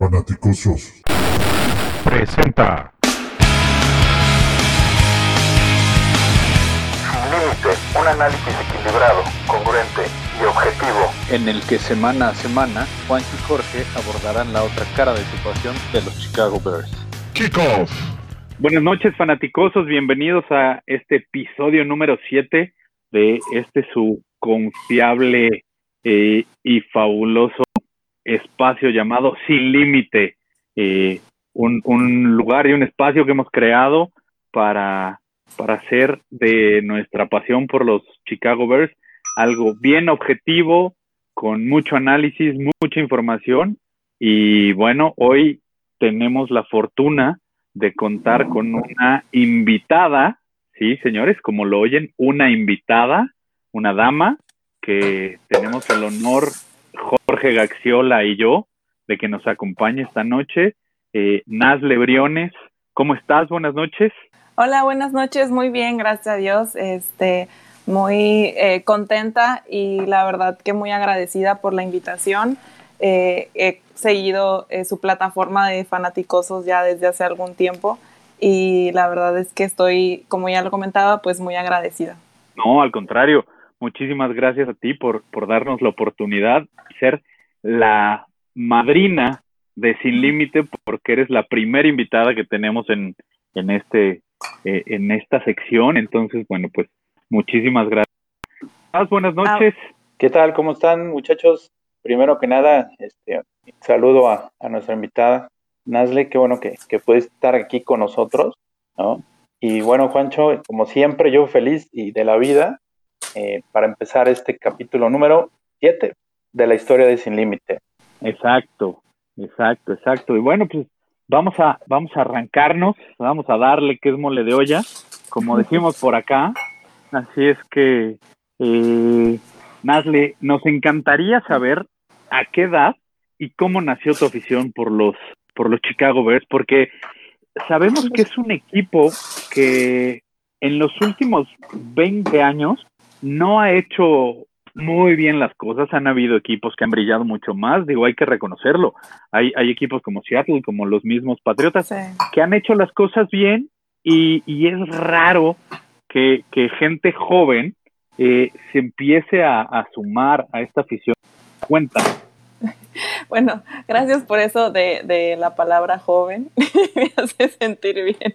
Fanaticosos. Presenta. Sin límite, un análisis equilibrado, congruente y objetivo. en el que semana a semana Juan y Jorge abordarán la otra cara de situación de los Chicago Bears. Kickoff. Buenas noches, fanaticosos. Bienvenidos a este episodio número 7 de este su confiable eh, y fabuloso espacio llamado Sin Límite. Eh, un, un lugar y un espacio que hemos creado para, para hacer de nuestra pasión por los Chicago Bears algo bien objetivo, con mucho análisis, mucha información. Y bueno, hoy tenemos la fortuna de contar con una invitada, sí, señores, como lo oyen, una invitada, una dama, que tenemos el honor, Jorge Gaxiola y yo, de que nos acompañe esta noche. Eh, Nazle Briones, ¿cómo estás? Buenas noches. Hola, buenas noches, muy bien, gracias a Dios. Este, muy eh, contenta y la verdad que muy agradecida por la invitación. Eh, he seguido eh, su plataforma de fanaticosos ya desde hace algún tiempo y la verdad es que estoy, como ya lo comentaba, pues muy agradecida. No, al contrario, muchísimas gracias a ti por, por darnos la oportunidad de ser la madrina de Sin Límite, porque eres la primera invitada que tenemos en, en, este, eh, en esta sección. Entonces, bueno, pues muchísimas gracias. Buenas noches. ¿Qué tal? ¿Cómo están, muchachos? Primero que nada, este, saludo a, a nuestra invitada, Nazle, qué bueno que, que puedes estar aquí con nosotros, ¿no? Y bueno, Juancho, como siempre, yo feliz y de la vida eh, para empezar este capítulo número 7 de la historia de Sin Límite. Exacto, exacto, exacto. Y bueno, pues vamos a, vamos a arrancarnos, vamos a darle que es mole de olla, como decimos por acá. Así es que, eh, Nazle, nos encantaría saber a qué edad y cómo nació tu afición por los, por los Chicago Bears, porque sabemos que es un equipo que en los últimos 20 años no ha hecho muy bien las cosas. Han habido equipos que han brillado mucho más, digo, hay que reconocerlo. Hay, hay equipos como Seattle, como los mismos Patriotas, Sí. que han hecho las cosas bien y, y es raro que, que gente joven eh, se empiece a, a sumar a esta afición. Cuenta. Bueno, gracias por eso de, de la palabra joven, me hace sentir bien,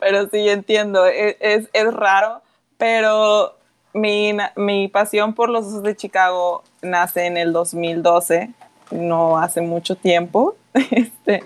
pero sí entiendo, es, es, es raro, pero mi, mi pasión por los Osos de Chicago nace en el 2012, no hace mucho tiempo, este,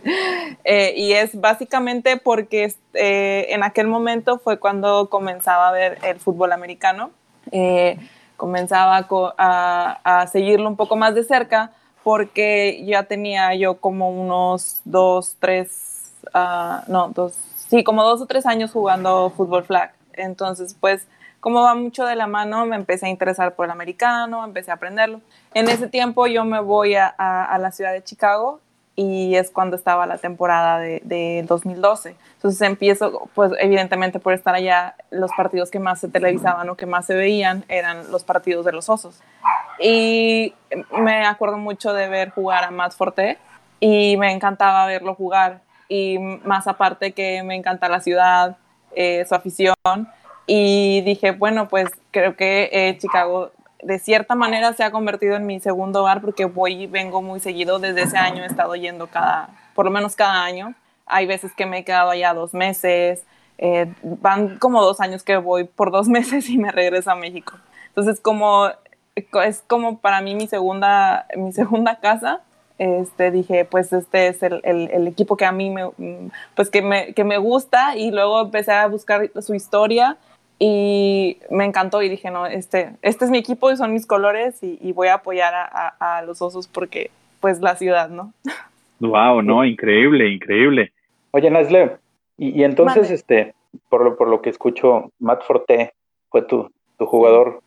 eh, y es básicamente porque este, en aquel momento fue cuando comenzaba a ver el fútbol americano, eh, comenzaba a co- a, a seguirlo un poco más de cerca, porque ya tenía yo como unos dos, tres, ah, no, dos, sí, como dos o tres años jugando fútbol flag. Entonces, pues, como va mucho de la mano, me empecé a interesar por el americano, empecé a aprenderlo. En ese tiempo yo me voy a, la ciudad de Chicago y es cuando estaba la temporada de, de 2012. Entonces empiezo, pues evidentemente por estar allá, los partidos que más se televisaban o que más se veían eran los partidos de los osos. Y me acuerdo mucho de ver jugar a Matt Forte y me encantaba verlo jugar. Y más aparte que me encanta la ciudad, eh, su afición. Y dije, bueno, pues creo que eh, Chicago de cierta manera se ha convertido en mi segundo hogar porque voy y vengo muy seguido. Desde ese año he estado yendo cada, por lo menos cada año. Hay veces que me he quedado allá dos meses. eh, van como dos años que voy por dos meses y me regreso a México. Entonces, como es como para mí mi segunda, mi segunda casa. Este, dije, pues este es el, el, el equipo que a mí me, pues que me, que me gusta y luego empecé a buscar su historia y me encantó y dije, no, este, este es mi equipo y son mis colores y, y voy a apoyar a, a, a los osos porque pues la ciudad, ¿no? Wow, no, increíble, increíble. Oye, Nazle, y, y entonces, este, por lo, por lo que escucho, Matt Forte fue tu, tu jugador,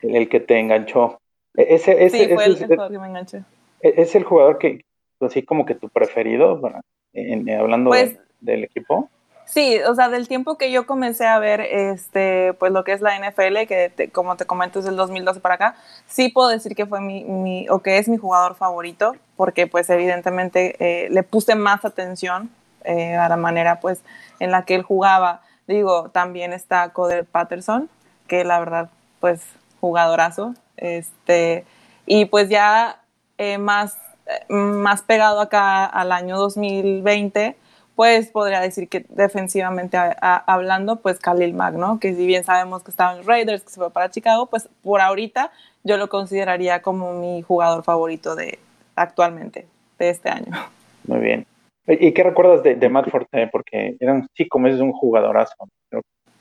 el, el que te enganchó. E- Ese, ese, sí, fue ese el, es, el jugador que me enganché. e- es el jugador que, así como que tu preferido, bueno, en- en- hablando de- Pues del equipo. Sí, o sea, del tiempo que yo comencé a ver, este, pues lo que es la NFL, que como te comento es del 2012 para acá, sí puedo decir que fue mi, mi o que es mi jugador favorito, porque pues evidentemente eh, le puse más atención eh, a la manera pues en la que él jugaba. Digo, también está Coder Patterson, que la verdad pues jugadorazo, este, y pues ya eh, más, más pegado acá al año 2020 pues podría decir que defensivamente hablando, pues Khalil Mack, ¿no? Que si bien sabemos que estaba en los Raiders, que se fue para Chicago, pues por ahorita yo lo consideraría como mi jugador favorito de actualmente, de este año. Muy bien. ¿Y qué recuerdas de, Matt Forte? Porque era un chico, es un jugadorazo.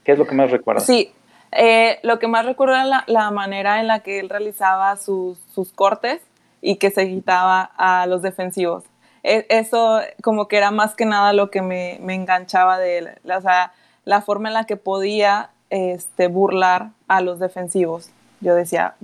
¿Qué es lo que más recuerdas? Sí, eh, lo que más recuerdo era la, manera en la que él realizaba sus, sus cortes y que se quitaba a los defensivos. E, eso como que era más que nada lo que me, enganchaba de él, o sea, la forma en la que podía este, burlar a los defensivos. Yo decía,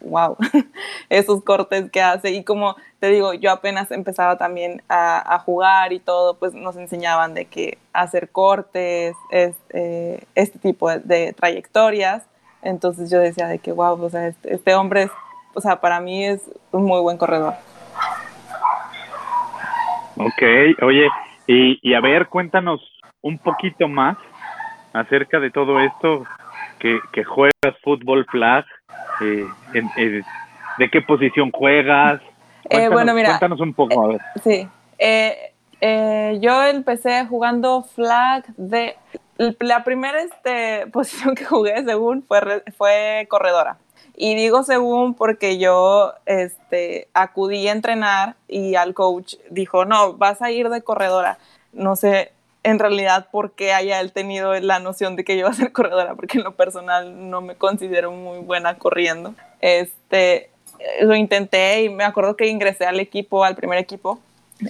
wow, esos cortes que hace. Y como te digo, yo apenas empezaba también a, jugar y todo, pues nos enseñaban de que hacer cortes, este, este tipo de, trayectorias. Entonces yo decía de que, wow, o sea, este, este hombre, es, o sea, para mí es un muy buen corredor. Ok, oye, y, a ver, cuéntanos un poquito más acerca de todo esto que, juegas fútbol flag, eh, de qué posición juegas. Eh, bueno, mira, cuéntanos un poco, a ver. Sí, eh, yo empecé jugando flag de... La primera este, posición que jugué, según, fue, fue corredora. Y digo según porque yo este, acudí a entrenar y al coach dijo, no, vas a ir de corredora. No sé en realidad por qué haya él tenido la noción de que yo iba a ser corredora, porque en lo personal no me considero muy buena corriendo. Este, lo intenté y me acuerdo que ingresé al equipo, al primer equipo,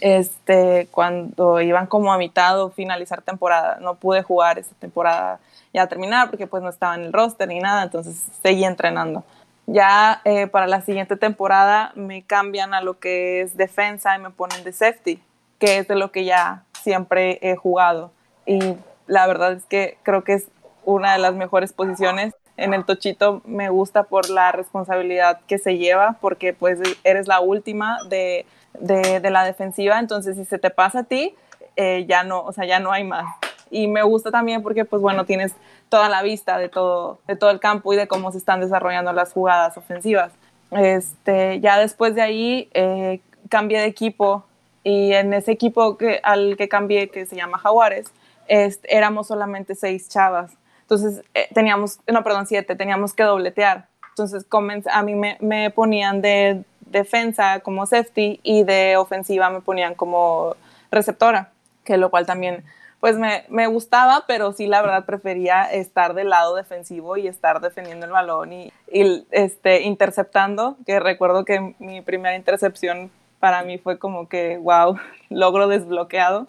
este, cuando iban como a mitad o finalizar temporada. No pude jugar esa temporada ya terminar porque pues no estaba en el roster ni nada, entonces seguí entrenando. Ya eh, para la siguiente temporada me cambian a lo que es defensa y me ponen de safety, que es de lo que ya siempre he jugado. Y la verdad es que creo que es una de las mejores posiciones. En el tochito me gusta por la responsabilidad que se lleva, porque pues eres la última de, de, la defensiva, entonces si se te pasa a ti, eh, ya no, o sea, ya no hay más. Y me gusta también porque pues bueno, tienes toda la vista de todo, de todo el campo y de cómo se están desarrollando las jugadas ofensivas. Este, ya después de ahí eh, cambié de equipo y en ese equipo que, al que cambié, que se llama Jaguares, éramos solamente seis chavas. Entonces eh, teníamos, no, perdón, siete, teníamos que dobletear. Entonces a mí me, me ponían de defensa como safety y de ofensiva me ponían como receptora, que lo cual también pues me, me, gustaba, pero sí la verdad prefería estar del lado defensivo y estar defendiendo el balón y, y, este, interceptando, que recuerdo que mi primera intercepción para mí fue como que, wow, logro desbloqueado.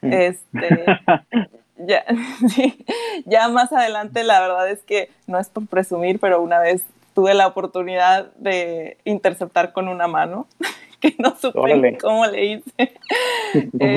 Mm. Este, ya, sí, ya más adelante la verdad es que no es por presumir, pero una vez tuve la oportunidad de interceptar con una mano, que no supe cómo le hice.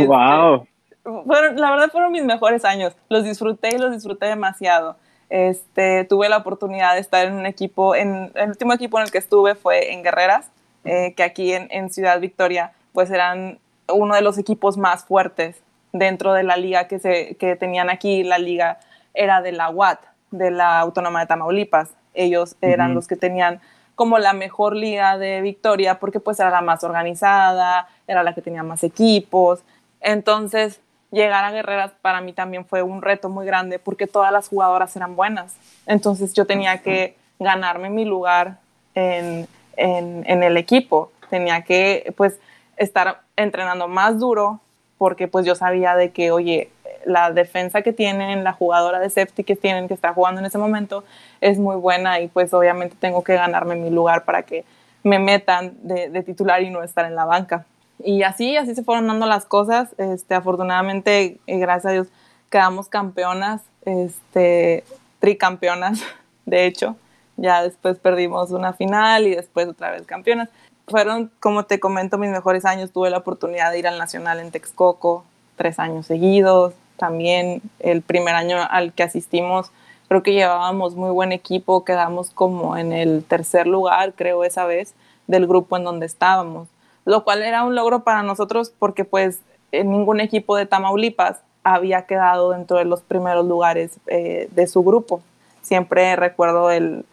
wow fueron, la verdad fueron mis mejores años. Los disfruté y los disfruté demasiado. Este, tuve la oportunidad de estar en un equipo, en, el último equipo en el que estuve fue en Guerreras, eh, que aquí en, en, Ciudad Victoria, pues eran uno de los equipos más fuertes dentro de la liga que, se, que tenían aquí. La liga era de la UAT, de la Autónoma de Tamaulipas. Ellos eran los que tenían como la mejor liga de Victoria porque pues era la más organizada, era la que tenía más equipos. Entonces, llegar a Guerreras para mí también fue un reto muy grande porque todas las jugadoras eran buenas. Entonces yo tenía que ganarme mi lugar en, el equipo. Tenía que pues estar entrenando más duro porque pues yo sabía de que, oye, la defensa que tienen, la jugadora de safety que tienen, que está jugando en ese momento, es muy buena y pues obviamente tengo que ganarme mi lugar para que me metan de titular y no estar en la banca y así, así se fueron dando las cosas. Este, afortunadamente, eh, gracias a Dios, quedamos campeonas, este, tricampeonas, de hecho. Ya después perdimos una final y después otra vez campeonas. Fueron, como te comento, mis mejores años. Tuve la oportunidad de ir al Nacional en Texcoco tres años seguidos. también el primer año al que asistimos, creo que llevábamos muy buen equipo, quedamos como en el tercer lugar, creo esa vez, del grupo en donde estábamos, lo cual era un logro para nosotros porque pues ningún equipo de Tamaulipas había quedado dentro de los primeros lugares eh, de su grupo. Siempre recuerdo el,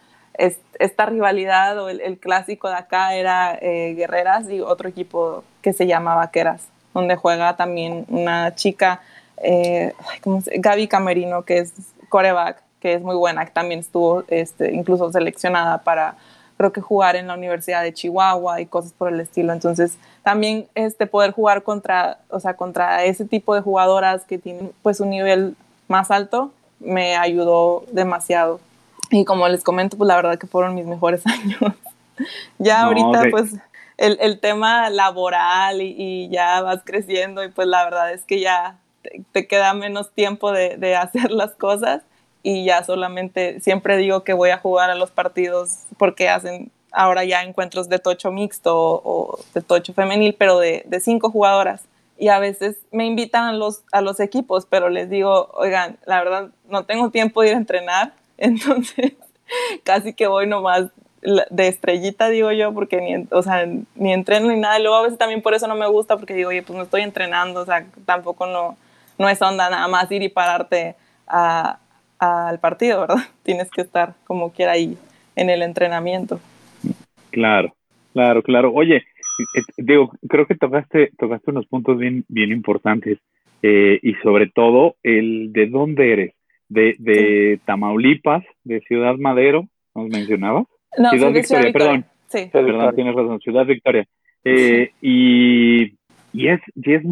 esta rivalidad o el, clásico de acá era eh, Guerreras y otro equipo que se llama Vaqueras, donde juega también una chica, eh, Gaby Camerino, que es coreback, que es muy buena, que también estuvo este, incluso seleccionada para creo que jugar en la Universidad de Chihuahua y cosas por el estilo. Entonces, también este poder jugar contra, o sea, contra ese tipo de jugadoras que tienen pues un nivel más alto me ayudó demasiado. Y como les comento, pues la verdad que fueron mis mejores años. ya ahorita pues el, el, tema laboral y, ya vas creciendo y pues la verdad es que ya te, queda menos tiempo de, de hacer las cosas y ya solamente siempre digo que voy a jugar a los partidos porque hacen ahora ya encuentros de tocho mixto o, de tocho femenil, pero de, de, cinco jugadoras. Y a veces me invitan a los, a los equipos, pero les digo, oigan, la verdad no tengo tiempo de ir a entrenar, entonces casi que voy nomás de estrellita, digo yo, porque ni, o sea, ni entreno ni nada. Y luego a veces también por eso no me gusta, porque digo, oye, pues no estoy entrenando, o sea, tampoco no, no es onda nada más ir y pararte al partido, ¿verdad? Tienes que estar como quiera ahí en el entrenamiento. Claro, claro, claro. Oye, eh, digo, creo que tocaste, tocaste unos puntos bien, bien importantes eh, y sobre todo el de dónde eres, de, de Tamaulipas, de Ciudad Madero, ¿nos mencionabas? No, Ciudad, Victoria, perdón. Sí. Perdón, tienes razón, Ciudad Victoria. Eh, y, y, es, y es,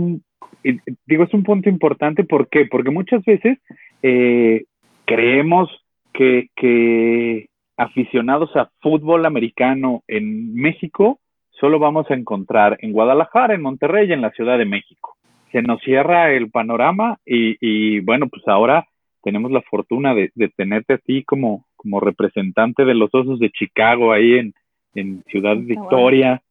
digo, es un punto importante, ¿por qué? Porque muchas veces eh, creemos que, que aficionados a fútbol americano en México solo vamos a encontrar en Guadalajara, en Monterrey y en la Ciudad de México. Se nos cierra el panorama y, y bueno, pues ahora tenemos la fortuna de, de, tenerte a ti como, como representante de los Osos de Chicago ahí en, en Ciudad Victoria,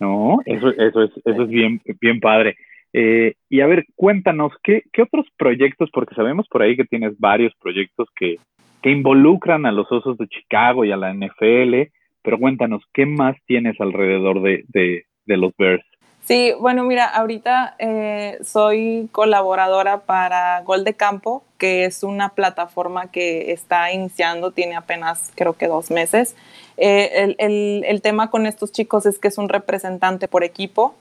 ¿no? Eso, eso es, eso es bien, bien padre. Eh, y a ver, cuéntanos, ¿qué, ¿qué, otros proyectos? Porque sabemos por ahí que tienes varios proyectos que, que involucran a los Osos de Chicago y a la NFL, pero cuéntanos, ¿qué más tienes alrededor de, de, de los Bears? Sí, bueno, mira, ahorita eh, soy colaboradora para Gol de Campo, que es una plataforma que está iniciando, tiene apenas creo que dos meses. Eh, el, el, el tema con estos chicos es que es un representante por equipo,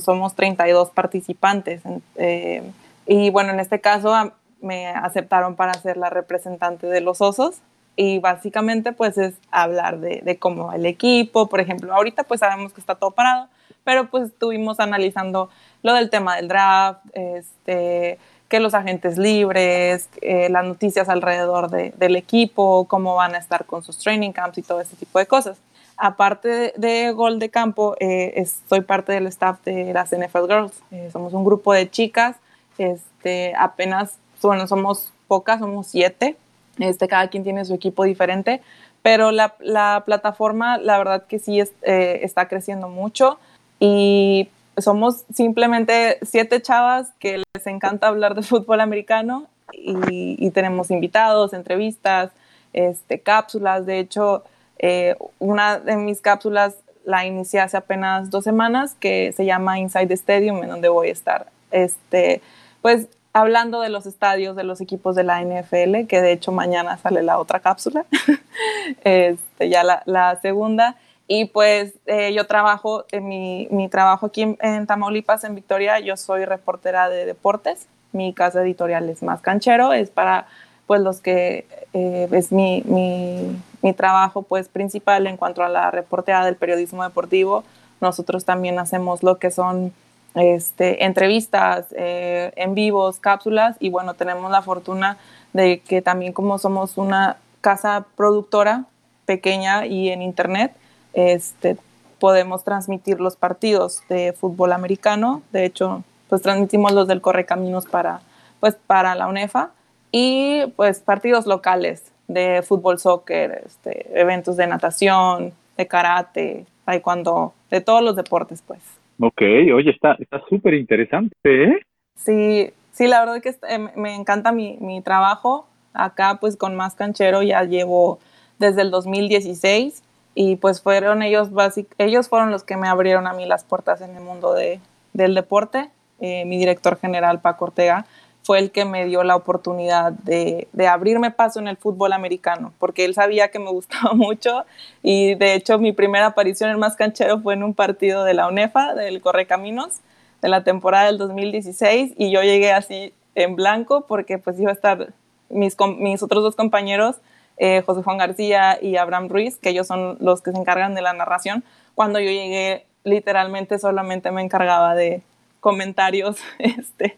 somos 32 participantes. Eh, y bueno, en este caso me aceptaron para ser la representante de los osos. Y básicamente pues es hablar de, de, cómo el equipo, por ejemplo, ahorita pues sabemos que está todo parado, pero pues estuvimos analizando lo del tema del draft, este, que los agentes libres, eh, las noticias alrededor de, del equipo, cómo van a estar con sus training camps y todo ese tipo de cosas. Aparte de, Gol de Campo, eh, soy parte del staff de las NFL Girls. Eh, somos un grupo de chicas, este, apenas, bueno, somos pocas, somos siete. Este, cada quien tiene su equipo diferente, pero la, la plataforma, la verdad que sí eh, está creciendo mucho y somos simplemente siete chavas que les encanta hablar de fútbol americano y, y tenemos invitados, entrevistas, este, cápsulas. De hecho, eh, una de mis cápsulas la inicié hace apenas dos semanas, que se llama Inside the Stadium, en donde voy a estar, este, pues, hablando de los estadios de los equipos de la NFL, que de hecho mañana sale la otra cápsula, este, ya la, la, segunda. Y pues eh, yo trabajo, en mi, mi trabajo aquí en, en, Tamaulipas, en Victoria, yo soy reportera de deportes. Mi casa editorial es más canchero, es para pues los que eh, es mi, mi, mi, trabajo pues principal en cuanto a la reporteada del periodismo deportivo. Nosotros también hacemos lo que son este, entrevistas eh, en vivos, cápsulas y bueno, tenemos la fortuna de que también como somos una casa productora pequeña y en internet, este, podemos transmitir los partidos de fútbol americano. De hecho, pues transmitimos los del Correcaminos para, pues, para la UNEFA y pues partidos locales de fútbol, soccer, este, eventos de natación, de karate, taekwondo, de todos los deportes, pues. Ok, oye, está súper interesante, ¿eh? Sí, sí, la verdad que eh, me encanta mi, mi trabajo. Acá pues con Más Canchero ya llevo desde el 2016 y pues fueron ellos, ellos fueron los que me abrieron a mí las puertas en el mundo de, del deporte. Eh, mi director general, Paco Ortega, fue el que me dio la oportunidad de, abrirme paso en el fútbol americano, porque él sabía que me gustaba mucho y de hecho mi primera aparición en Más Canchero fue en un partido de la UNEFA, del Correcaminos, de la temporada del 2016 y yo llegué así en blanco porque pues iba a estar mis, mis otros dos compañeros eh, José Juan García y Abraham Ruiz, que ellos son los que se encargan de la narración. Cuando yo llegué, literalmente solamente me encargaba de comentarios este,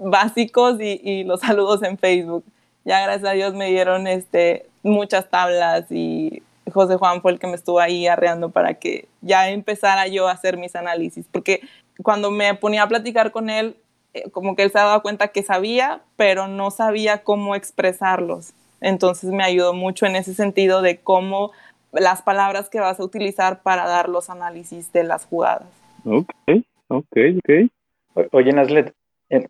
básicos y, los saludos en Facebook. Ya gracias a Dios me dieron este, muchas tablas y José Juan fue el que me estuvo ahí arreando para que ya empezara yo a hacer mis análisis, porque cuando me ponía a platicar con él, eh, como que él se daba cuenta que sabía, pero no sabía cómo expresarlos. Entonces me ayudó mucho en ese sentido de cómo las palabras que vas a utilizar para dar los análisis de las jugadas. Ok, ok, ok. Oye, Naslet,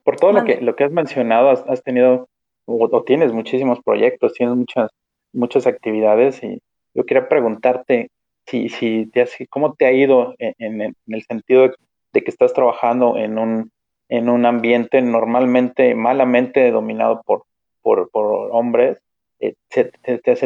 por todo lo que, lo que has mencionado, has, tenido o, tienes muchísimos proyectos, tienes muchas, muchas actividades y yo quería preguntarte si, si te cómo te ha ido en, el sentido de, que estás trabajando en un, en un ambiente normalmente malamente dominado por, por, por hombres eh, ¿se,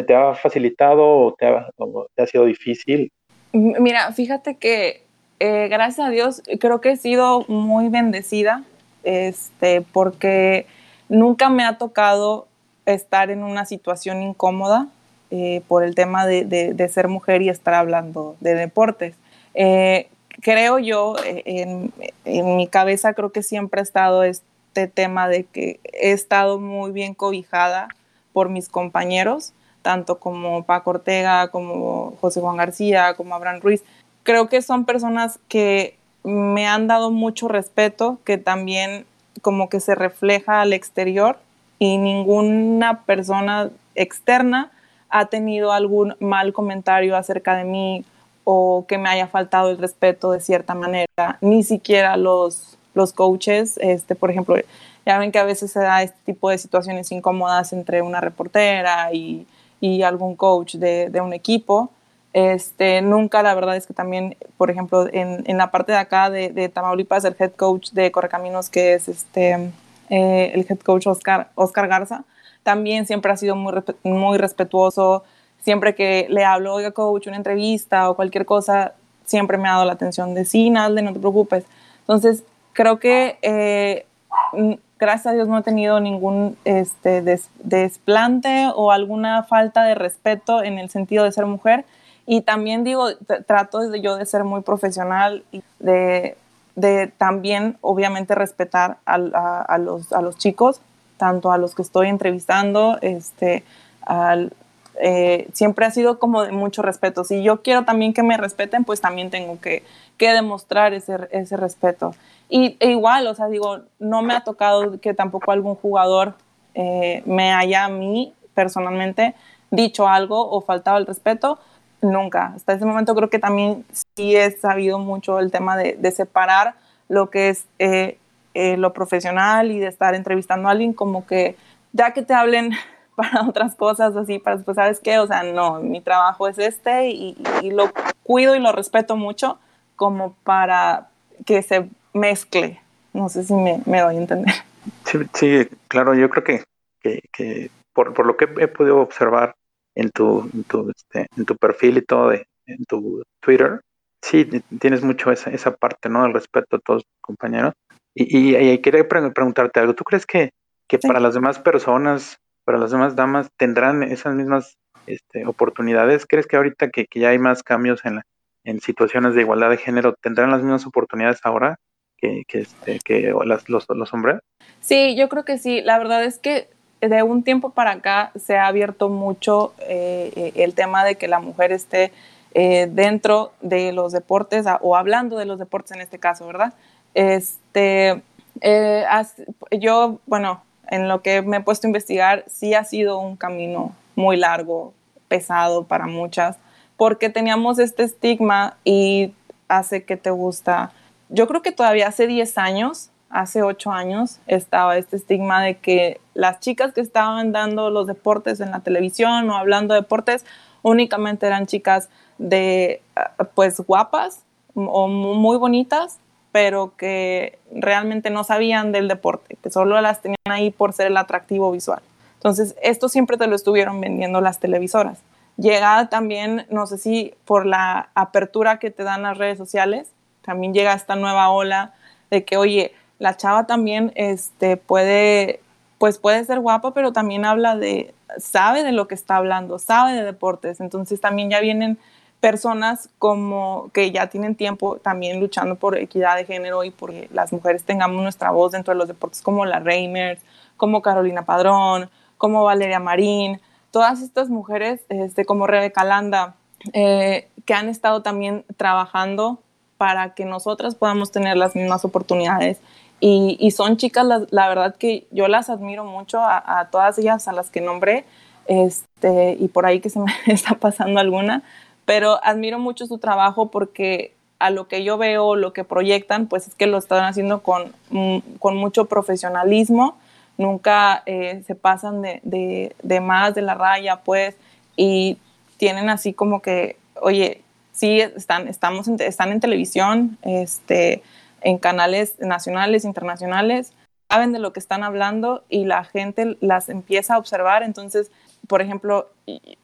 te, ha facilitado o te ha, sido difícil? Mira, fíjate que eh, gracias a Dios creo que he sido muy bendecida este, porque nunca me ha tocado estar en una situación incómoda eh, por el tema de, ser mujer y estar hablando de deportes. creo yo, en, en, mi cabeza creo que siempre ha estado este tema de que he estado muy bien cobijada por mis compañeros, tanto como Paco Ortega, como José Juan García, como Abraham Ruiz. Creo que son personas que me han dado mucho respeto, que también como que se refleja al exterior y ninguna persona externa ha tenido algún mal comentario acerca de mí o que me haya faltado el respeto de cierta manera, ni siquiera los, los coaches, este, por ejemplo, ya ven que a veces se da este tipo de situaciones incómodas entre una reportera y, y algún coach de, de, un equipo. Este, nunca, la verdad es que también, por ejemplo, en, la parte de acá de, Tamaulipas, el head coach de Correcaminos, que es este, eh, el head coach Oscar, Garza, también siempre ha sido muy, muy respetuoso. Siempre que le hablo, oiga, coach, una entrevista o cualquier cosa, siempre me ha dado la atención de sí, Nalde, no te preocupes. Entonces, creo que eh, gracias a Dios no he tenido ningún este, desplante o alguna falta de respeto en el sentido de ser mujer. Y también digo, trato de yo de ser muy profesional y de, de también, obviamente, respetar a, a, los, a los chicos, tanto a los que estoy entrevistando, este, al, eh, siempre ha sido como de mucho respeto. Si yo quiero también que me respeten, pues también tengo que, que demostrar ese, ese respeto. Y e igual, o sea, digo, no me ha tocado que tampoco algún jugador eh, me haya a mí personalmente dicho algo o faltado el respeto, nunca. Hasta ese momento creo que también sí he sabido mucho el tema de, separar lo que es eh, eh, lo profesional y de estar entrevistando a alguien como que ya que te hablen para otras cosas así, para pues sabes qué, o sea, no, mi trabajo es este y, lo cuido y lo respeto mucho como para que se mezcle. No sé si me, me doy a entender. Sí, claro, yo creo que, que, por, por, lo que he podido observar en tu, en tu, este, en tu perfil y todo, de, en tu Twitter, sí, tienes mucho esa, esa parte, ¿no? Del respeto a todos tus compañeros. Y, y, quería preguntarte algo. ¿Tú crees que, que para las demás personas, para las demás damas, tendrán esas mismas este, oportunidades? ¿Crees que ahorita que, que ya hay más cambios en, la, en situaciones de igualdad de género, tendrán las mismas oportunidades ahora? que, que, este, que los, los hombres? Sí, yo creo que sí. La verdad es que de un tiempo para acá se ha abierto mucho eh, el tema de que la mujer esté eh, dentro de los deportes o hablando de los deportes en este caso, ¿verdad? Este, eh, yo, bueno, en lo que me he puesto a investigar, sí ha sido un camino muy largo, pesado para muchas, porque teníamos este estigma y hace que te gusta yo creo que todavía hace 10 años hace ocho años estaba este estigma de que las chicas que estaban dando los deportes en la televisión o hablando de deportes únicamente eran chicas de ah, pues guapas o muy bonitas, pero que realmente no sabían del deporte, que solo las tenían ahí por ser el atractivo visual. Entonces, esto siempre te lo estuvieron vendiendo las televisoras. Llega también, no sé si por la apertura que te dan las redes sociales, también llega esta nueva ola de que, oye, la chava también este, puede, pues puede ser guapa, pero también habla de, sabe de lo que está hablando, sabe de deportes. Entonces también ya vienen personas como que ya tienen tiempo también luchando por equidad de género y porque las mujeres tengamos nuestra voz dentro de los deportes como la Reimers, como Carolina Padrón, como Valeria Marín, todas estas mujeres este, como Rebeca Landa, eh, que han estado también trabajando para que nosotras podamos tener las mismas oportunidades. Y, son chicas, la, verdad que yo las admiro mucho a, todas ellas, a las que nombré, este, y por ahí que se me está pasando alguna, pero admiro mucho su trabajo porque a lo que yo veo, lo que proyectan, pues es que lo están haciendo con, mm, con mucho profesionalismo, nunca eh, se pasan de, de, de, más de la raya, pues, y tienen así como que, oye, sí, están, estamos están en televisión, este, en canales nacionales, internacionales, saben de lo que están hablando y la gente las empieza a observar. Entonces, por ejemplo,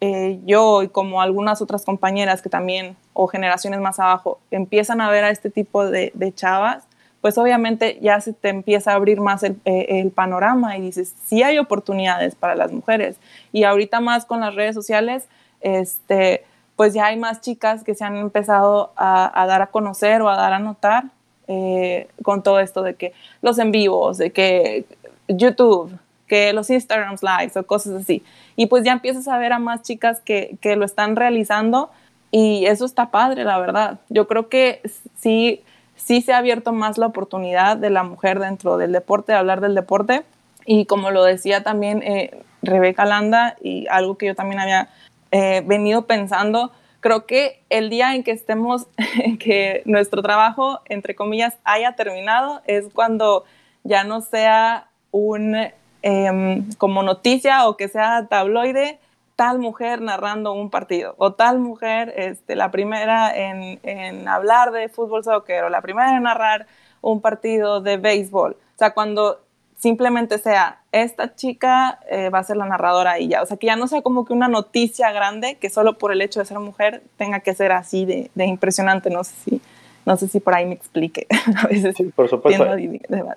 eh, yo y como algunas otras compañeras que también, o generaciones más abajo, empiezan a ver a este tipo de, chavas, pues obviamente ya se te empieza a abrir más el, eh, el, panorama y dices, sí hay oportunidades para las mujeres. Y ahorita más con las redes sociales, este, pues ya hay más chicas que se han empezado a, dar a conocer o a dar a notar eh, con todo esto de que los en vivos, de que YouTube, que los Instagram Lives o cosas así. Y pues ya empiezas a ver a más chicas que, que lo están realizando y eso está padre, la verdad. Yo creo que sí, sí se ha abierto más la oportunidad de la mujer dentro del deporte, de hablar del deporte. Y como lo decía también eh, Rebeca Landa, y algo que yo también había eh, venido pensando. Creo que el día en que estemos, que nuestro trabajo, entre comillas, haya terminado, es cuando ya no sea un em, como noticia o que sea tabloide tal mujer narrando un partido o tal mujer, este, la primera en, en hablar de fútbol soccer o la primera en narrar un partido de béisbol. O sea, cuando simplemente sea, esta chica eh, va a ser la narradora y ya. O sea, que ya no sea como que una noticia grande que solo por el hecho de ser mujer tenga que ser así de, impresionante. No sé si, no sé si por ahí me explique. a veces sí, por supuesto.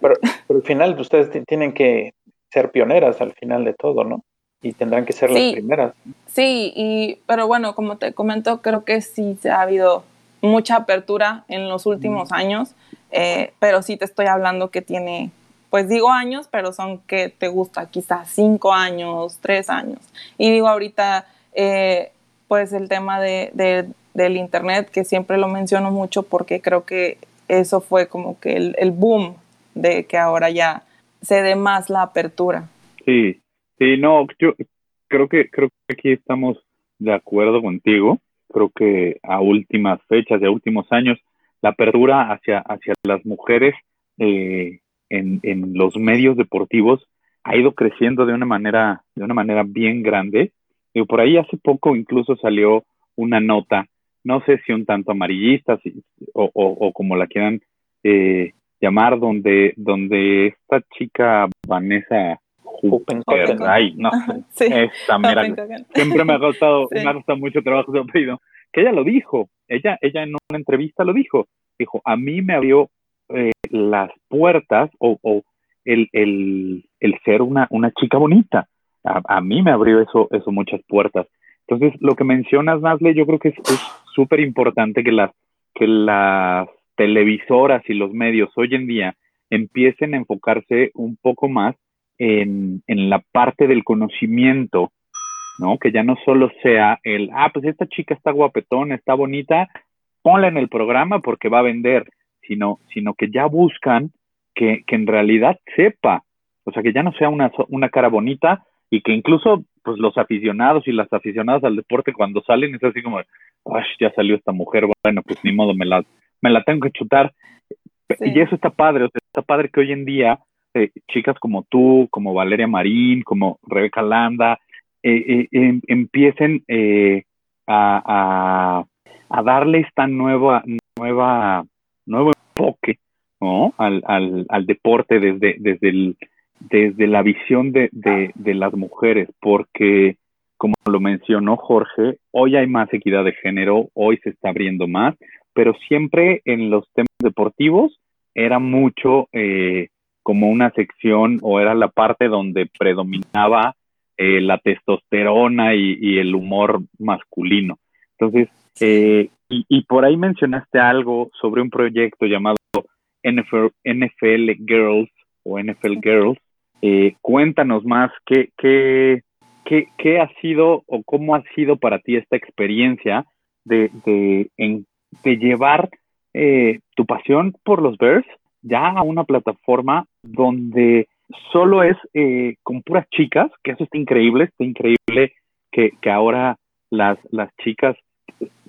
Pero, al final ustedes tienen que ser pioneras al final de todo, ¿no? Y tendrán que ser las primeras. Sí, y, pero bueno, como te comento, creo que sí se ha habido mucha apertura en los últimos años, eh, pero sí te estoy hablando que tiene pues digo años, pero son que te gusta quizás cinco años, tres años. Y digo ahorita, eh, pues el tema de, del Internet, que siempre lo menciono mucho porque creo que eso fue como que el, boom de que ahora ya se dé más la apertura. Sí, sí, no, yo creo que, creo que aquí estamos de acuerdo contigo. Creo que a últimas fechas, de últimos años, la apertura hacia, hacia las mujeres eh, en, en los medios deportivos ha ido creciendo de una manera, de una manera bien grande. Y por ahí hace poco incluso salió una nota, no sé si un tanto amarillista o, o, como la quieran eh, llamar, donde, donde esta chica Vanessa ay, no, esta, mira, siempre me ha costado, me ha costado mucho trabajo su apellido, que ella lo dijo, ella, ella en una entrevista lo dijo, dijo, a mí me abrió las puertas o, el, el, ser una, una chica bonita. A, mí me abrió eso, eso muchas puertas. Entonces, lo que mencionas, Nazle, yo creo que es súper importante que las, que las televisoras y los medios hoy en día empiecen a enfocarse un poco más en, en la parte del conocimiento, ¿no? Que ya no solo sea el, ah, pues esta chica está guapetón, está bonita, ponla en el programa porque va a vender sino, sino que ya buscan que, que en realidad sepa, o sea, que ya no sea una, una cara bonita y que incluso pues los aficionados y las aficionadas al deporte cuando salen es así como, Ay, ya salió esta mujer, bueno, pues ni modo, me la, me la tengo que chutar. Y eso está padre, o sea, está padre que hoy en día eh, chicas como tú, como Valeria Marín, como Rebeca Landa, eh, eh, em, empiecen a, a, darle esta nueva, nueva, nuevo enfoque al, al, al deporte desde, desde, el, desde la visión de, de, las mujeres, porque como lo mencionó Jorge, hoy hay más equidad de género, hoy se está abriendo más, pero siempre en los temas deportivos era mucho eh, como una sección o era la parte donde predominaba eh, la testosterona y, el humor masculino. Entonces, eh, y, por ahí mencionaste algo sobre un proyecto llamado NFL, NFL Girls o NFL Girls. cuéntanos más qué, qué, qué, qué, ha sido o cómo ha sido para ti esta experiencia de, de, de llevar eh, tu pasión por los Bears ya a una plataforma donde solo es eh, con puras chicas, que eso está increíble, está increíble que, que ahora las, las chicas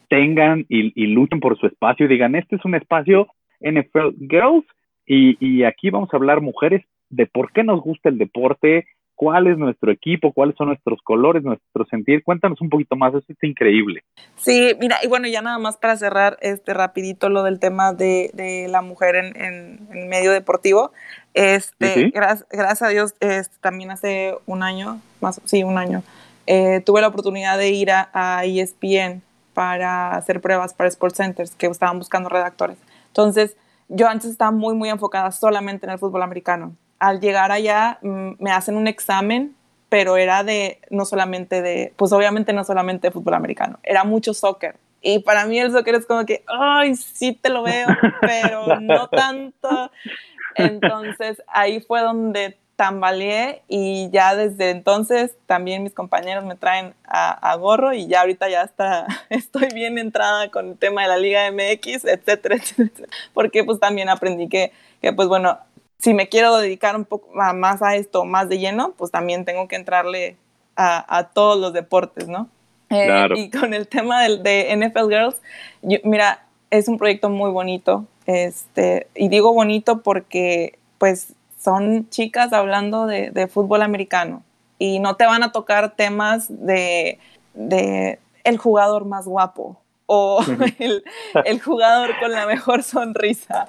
tengan y, y, luchen por su espacio y digan, este es un espacio NFL Girls y, y aquí vamos a hablar mujeres de por qué nos gusta el deporte, cuál es nuestro equipo, cuáles son nuestros colores, nuestro sentir. Cuéntanos un poquito más, eso es increíble. Sí, mira, y bueno, ya nada más para cerrar este rapidito lo del tema de, de la mujer en, en, en, medio deportivo. Este, gracias a Dios, este, también hace un año, más, sí, un año, eh, tuve la oportunidad de ir a, a ESPN para hacer pruebas para Sports Centers, que estaban buscando redactores. Entonces, yo antes estaba muy, muy enfocada solamente en el fútbol americano al llegar allá mm, me hacen un examen, pero era de, no solamente de, pues obviamente no solamente de fútbol americano, era mucho soccer. Y para mí el soccer es como que, ay, sí te lo veo, pero no tanto. Entonces ahí fue donde tambaleé y ya desde entonces también mis compañeros me traen a, a, gorro y ya ahorita ya está, estoy bien entrada con el tema de la Liga MX, etcétera, etcétera. Porque pues también aprendí que, que pues bueno, si me quiero dedicar un poco más a esto, más de lleno, pues también tengo que entrarle a, a todos los deportes, ¿no? Eh, claro. Y con el tema de, de NFL Girls, yo, mira, es un proyecto muy bonito, este, y digo bonito porque pues son chicas hablando de, de fútbol americano y no te van a tocar temas de, de el jugador más guapo o el, el, jugador con la mejor sonrisa.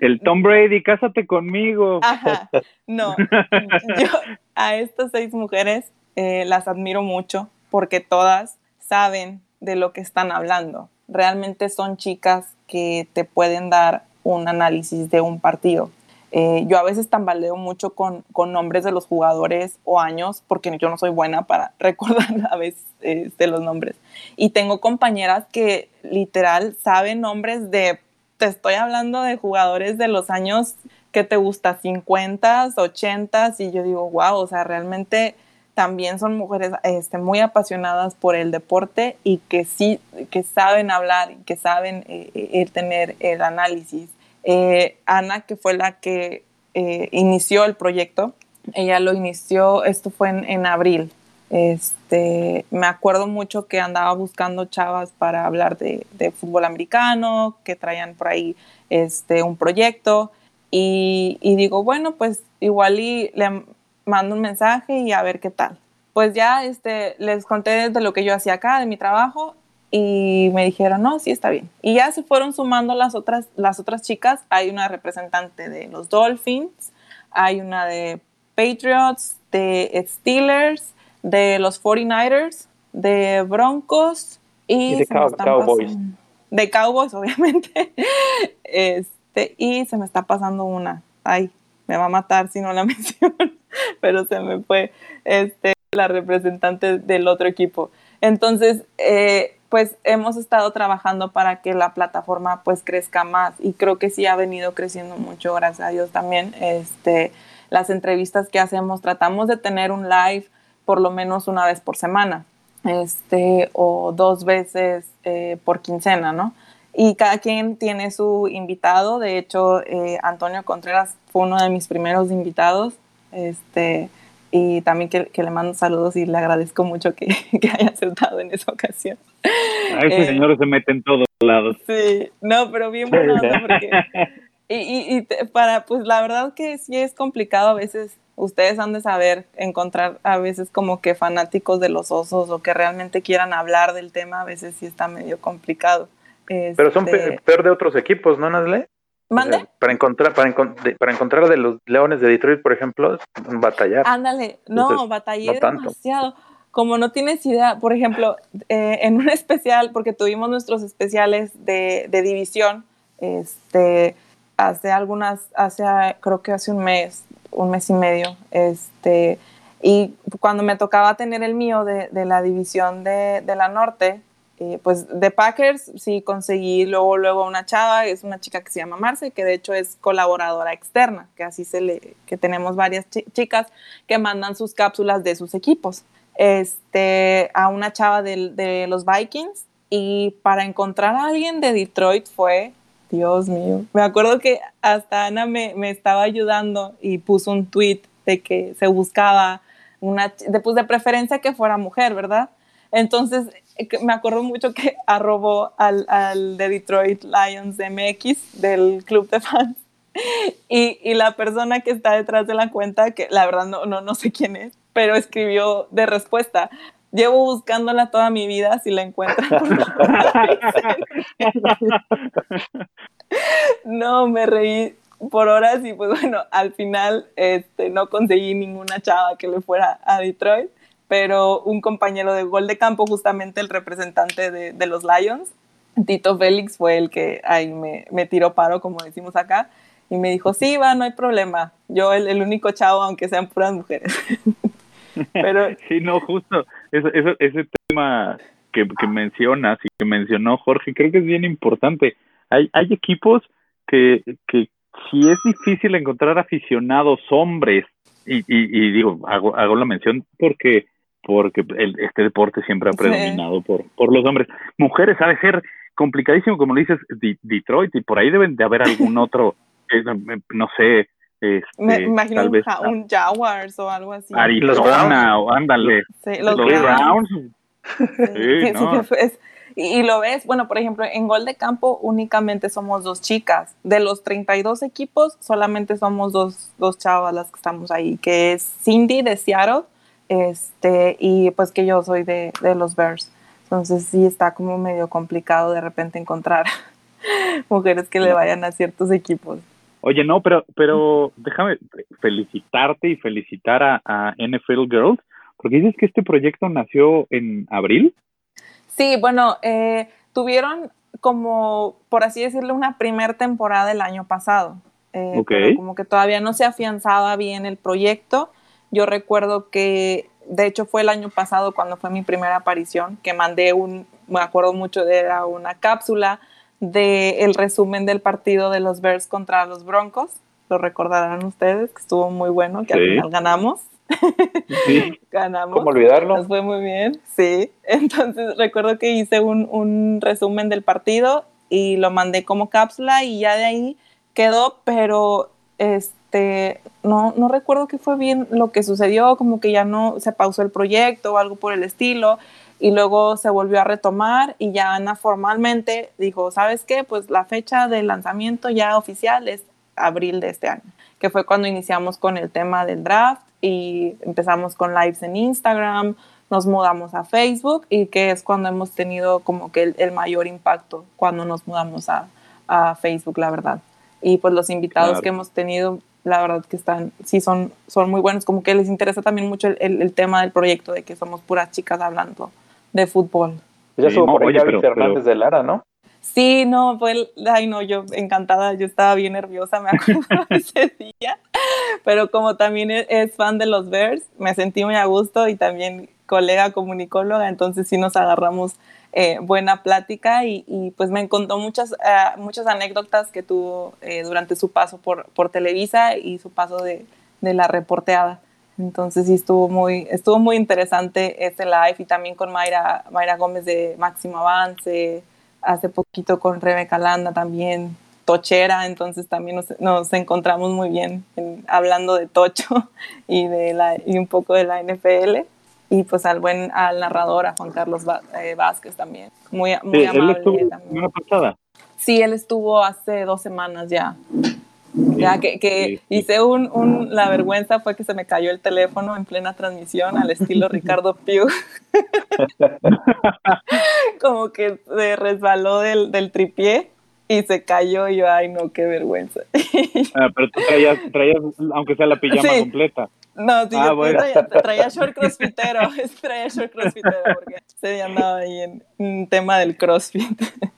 El Tom Brady, cásate conmigo. Ajá, no. Yo a estas seis mujeres eh, las admiro mucho porque todas saben de lo que están hablando. Realmente son chicas que te pueden dar un análisis de un partido. Eh, yo a veces tambaleo mucho con, con, nombres de los jugadores o años porque yo no soy buena para recordar a veces este, los nombres. Y tengo compañeras que literal saben nombres de, te estoy hablando de jugadores de los años que te gusta, 50, 80, y yo digo, wow, o sea, realmente también son mujeres este, muy apasionadas por el deporte y que sí, que saben hablar y que saben eh, eh, tener el análisis eh, Ana, que fue la que eh, inició el proyecto, ella lo inició, esto fue en, en, abril. Este, me acuerdo mucho que andaba buscando chavas para hablar de, fútbol americano, que traían por ahí este, un proyecto. Y, digo, bueno, pues igual y le mando un mensaje y a ver qué tal. Pues ya este, les conté de lo que yo hacía acá, de mi trajo, y me dijeron, no, sí está bien. Y ya se fueron sumando las otras, las otras chicas. Hay una representante de los Dolphins, hay una de Patriots, de Steelers, de los 49ers, de Broncos y, y de cow Cowboys. Pasando, de Cowboys, obviamente. este, y se me está pasando una. Ay, me va a matar si no la menciono, pero se me fue este, la representante del otro equipo. Entonces, eh, pues hemos estado trabajando para que la plataforma pues crezca más y creo que sí ha venido creciendo mucho, gracias a Dios también. Este, las entrevistas que hacemos, tratamos de tener un live por lo menos una vez por semana, este, o dos veces eh, por quincena, ¿no? Y cada quien tiene su invitado, de hecho, eh, Antonio Contreras fue uno de mis primeros invitados, este, y también que, que, le mando saludos y le agradezco mucho que, que haya aceptado en esa ocasión. A ese eh, señor se mete en todos lados. Sí, no, pero bien bueno porque Y, y, y te- para, pues la verdad que sí es complicado a veces. Ustedes han de saber encontrar a veces como que fanáticos de los osos o que realmente quieran hablar del tema, a veces sí está medio complicado. Pero son Este, pe- peor de otros equipos, ¿no, Nazle? Sea, para encontrar, para, encontrar de los Leones de Detroit, por ejemplo, batallar. Ándale, no, Entonces, batallé no tanto. demasiado. Como no tienes idea, por ejemplo, eh, en un especial, porque tuvimos nuestros especiales de, de división, este, hace algunas, hace, creo que hace un mes, un mes y medio, este, y cuando me tocaba tener el mío de, de la división de, de la norte, eh, pues de Packers sí conseguí luego, luego una chava, es una chica que se llama Marce, que de hecho es colaboradora externa, que así se le, que tenemos varias chi- chicas que mandan sus cápsulas de sus equipos. Este, a una chava del- de, los Vikings y para encontrar a alguien de Detroit fue, Dios mío, me acuerdo que hasta Ana me, me estaba ayudando y puso un tweet de que se buscaba una, de, pues de preferencia que fuera mujer, ¿verdad? Entonces, me acuerdo mucho que arrobó al, al de Detroit Lions MX del club de fans. Y, y la persona que está detrás de la cuenta, que la verdad no, no, no sé quién es, pero escribió de respuesta, llevo buscándola toda mi vida, si la encuentran. por favor, avísenme". no, me reí por horas y pues bueno, al final este, no conseguí ninguna chava que le fuera a Detroit pero un compañero de gol de campo, justamente el representante de, de los Lions, Tito Félix, fue el que ahí me, me tiró paro, como decimos acá, y me dijo, sí, va, no hay problema. Yo el, el único chavo, aunque sean puras mujeres. pero Sí, no, justo ese, ese, ese tema que, que mencionas y que mencionó Jorge, creo que es bien importante. Hay, hay equipos que, que si es difícil encontrar aficionados hombres, y, y, y digo, hago, hago la mención porque porque el, este deporte siempre ha Sí. predominado por, por los hombres. Mujeres ha de ser complicadísimo, como lo dices, Di- Detroit, y por ahí deben de haber algún otro, eh, no sé, este, me imagino tal un, vez un Jaguars o algo así. Arizona, o ándale, Sí, los, los, Browns, Sí, Sí, sí, no. que fue- es- y, y lo ves, bueno, por ejemplo, en gol de campo únicamente somos dos chicas. De los 32 equipos, solamente somos dos, dos chavas las que estamos ahí, que es Cindy de Seattle este, y pues que yo soy de, de los Bears. Entonces sí está como medio complicado de repente encontrar mujeres que le vayan a ciertos equipos. Oye, no, pero, pero déjame felicitarte y felicitar a, a NFL Girls, porque dices que este proyecto nació en abril. Sí, bueno, eh, tuvieron como, por así decirlo, una primer temporada el año pasado. Eh, pero como que todavía no se afianzaba bien el proyecto. Yo recuerdo que, de hecho, fue el año pasado cuando fue mi primera aparición, que mandé un, me acuerdo mucho de era una cápsula del el resumen del partido de los Bears contra los Broncos. Lo recordarán ustedes, que estuvo muy bueno, que al Sí. final ganamos. Sí. ganamos. ¿Cómo olvidarlo? Nos fue muy bien, sí. Entonces recuerdo que hice un, un resumen del partido y lo mandé como cápsula y ya de ahí quedó, pero este no, no recuerdo qué fue bien lo que sucedió, como que ya no se pausó el proyecto o algo por el estilo y luego se volvió a retomar y ya Ana formalmente dijo, ¿sabes qué? Pues la fecha de lanzamiento ya oficial es abril de este año, que fue cuando iniciamos con el tema del draft y empezamos con lives en Instagram, nos mudamos a Facebook y que es cuando hemos tenido como que el, el mayor impacto cuando nos mudamos a, a Facebook, la verdad. Y pues los invitados Claro. que hemos tenido, la verdad que están, sí son, son muy buenos, como que les interesa también mucho el, el- el tema del proyecto de que somos puras chicas hablando de fútbol. Ya Sí, estuvo no, por oye, pero- Fernández de Lara, ¿no? Sí, no, fue el, ay no, yo encantada, yo estaba bien nerviosa, me acuerdo de ese día, pero como también es, es fan de los Bears, me sentí muy a gusto y también colega comunicóloga, entonces sí nos agarramos eh, buena plática y, y, pues me contó muchas, uh, muchas anécdotas que tuvo eh, durante su paso por, por Televisa y su paso de, de la reporteada. Entonces sí estuvo muy, estuvo muy interesante este live y también con Mayra, Mayra Gómez de Máximo Avance, hace poquito con Rebeca Landa también, tochera, entonces también nos, nos encontramos muy bien en, hablando de tocho y, de la, y un poco de la NFL. Y pues al buen al narrador, a Juan Carlos Va- eh, Vázquez también, muy, muy Sí, él amable estuvo también. pasada. Sí, él estuvo hace dos semanas ya. Ya que, que hice un, un, la vergüenza fue que se me cayó el teléfono en plena transmisión al estilo Ricardo Piu. Como que se resbaló del, del tripié y se cayó y yo, ay no, qué vergüenza. Ah, pero tú traías, traías, aunque sea la pijama Sí. completa. No, sí, Ah, yo bueno. traía, traía short crossfitero, traía short crossfitero porque ese día andaba ahí en tema del crossfit.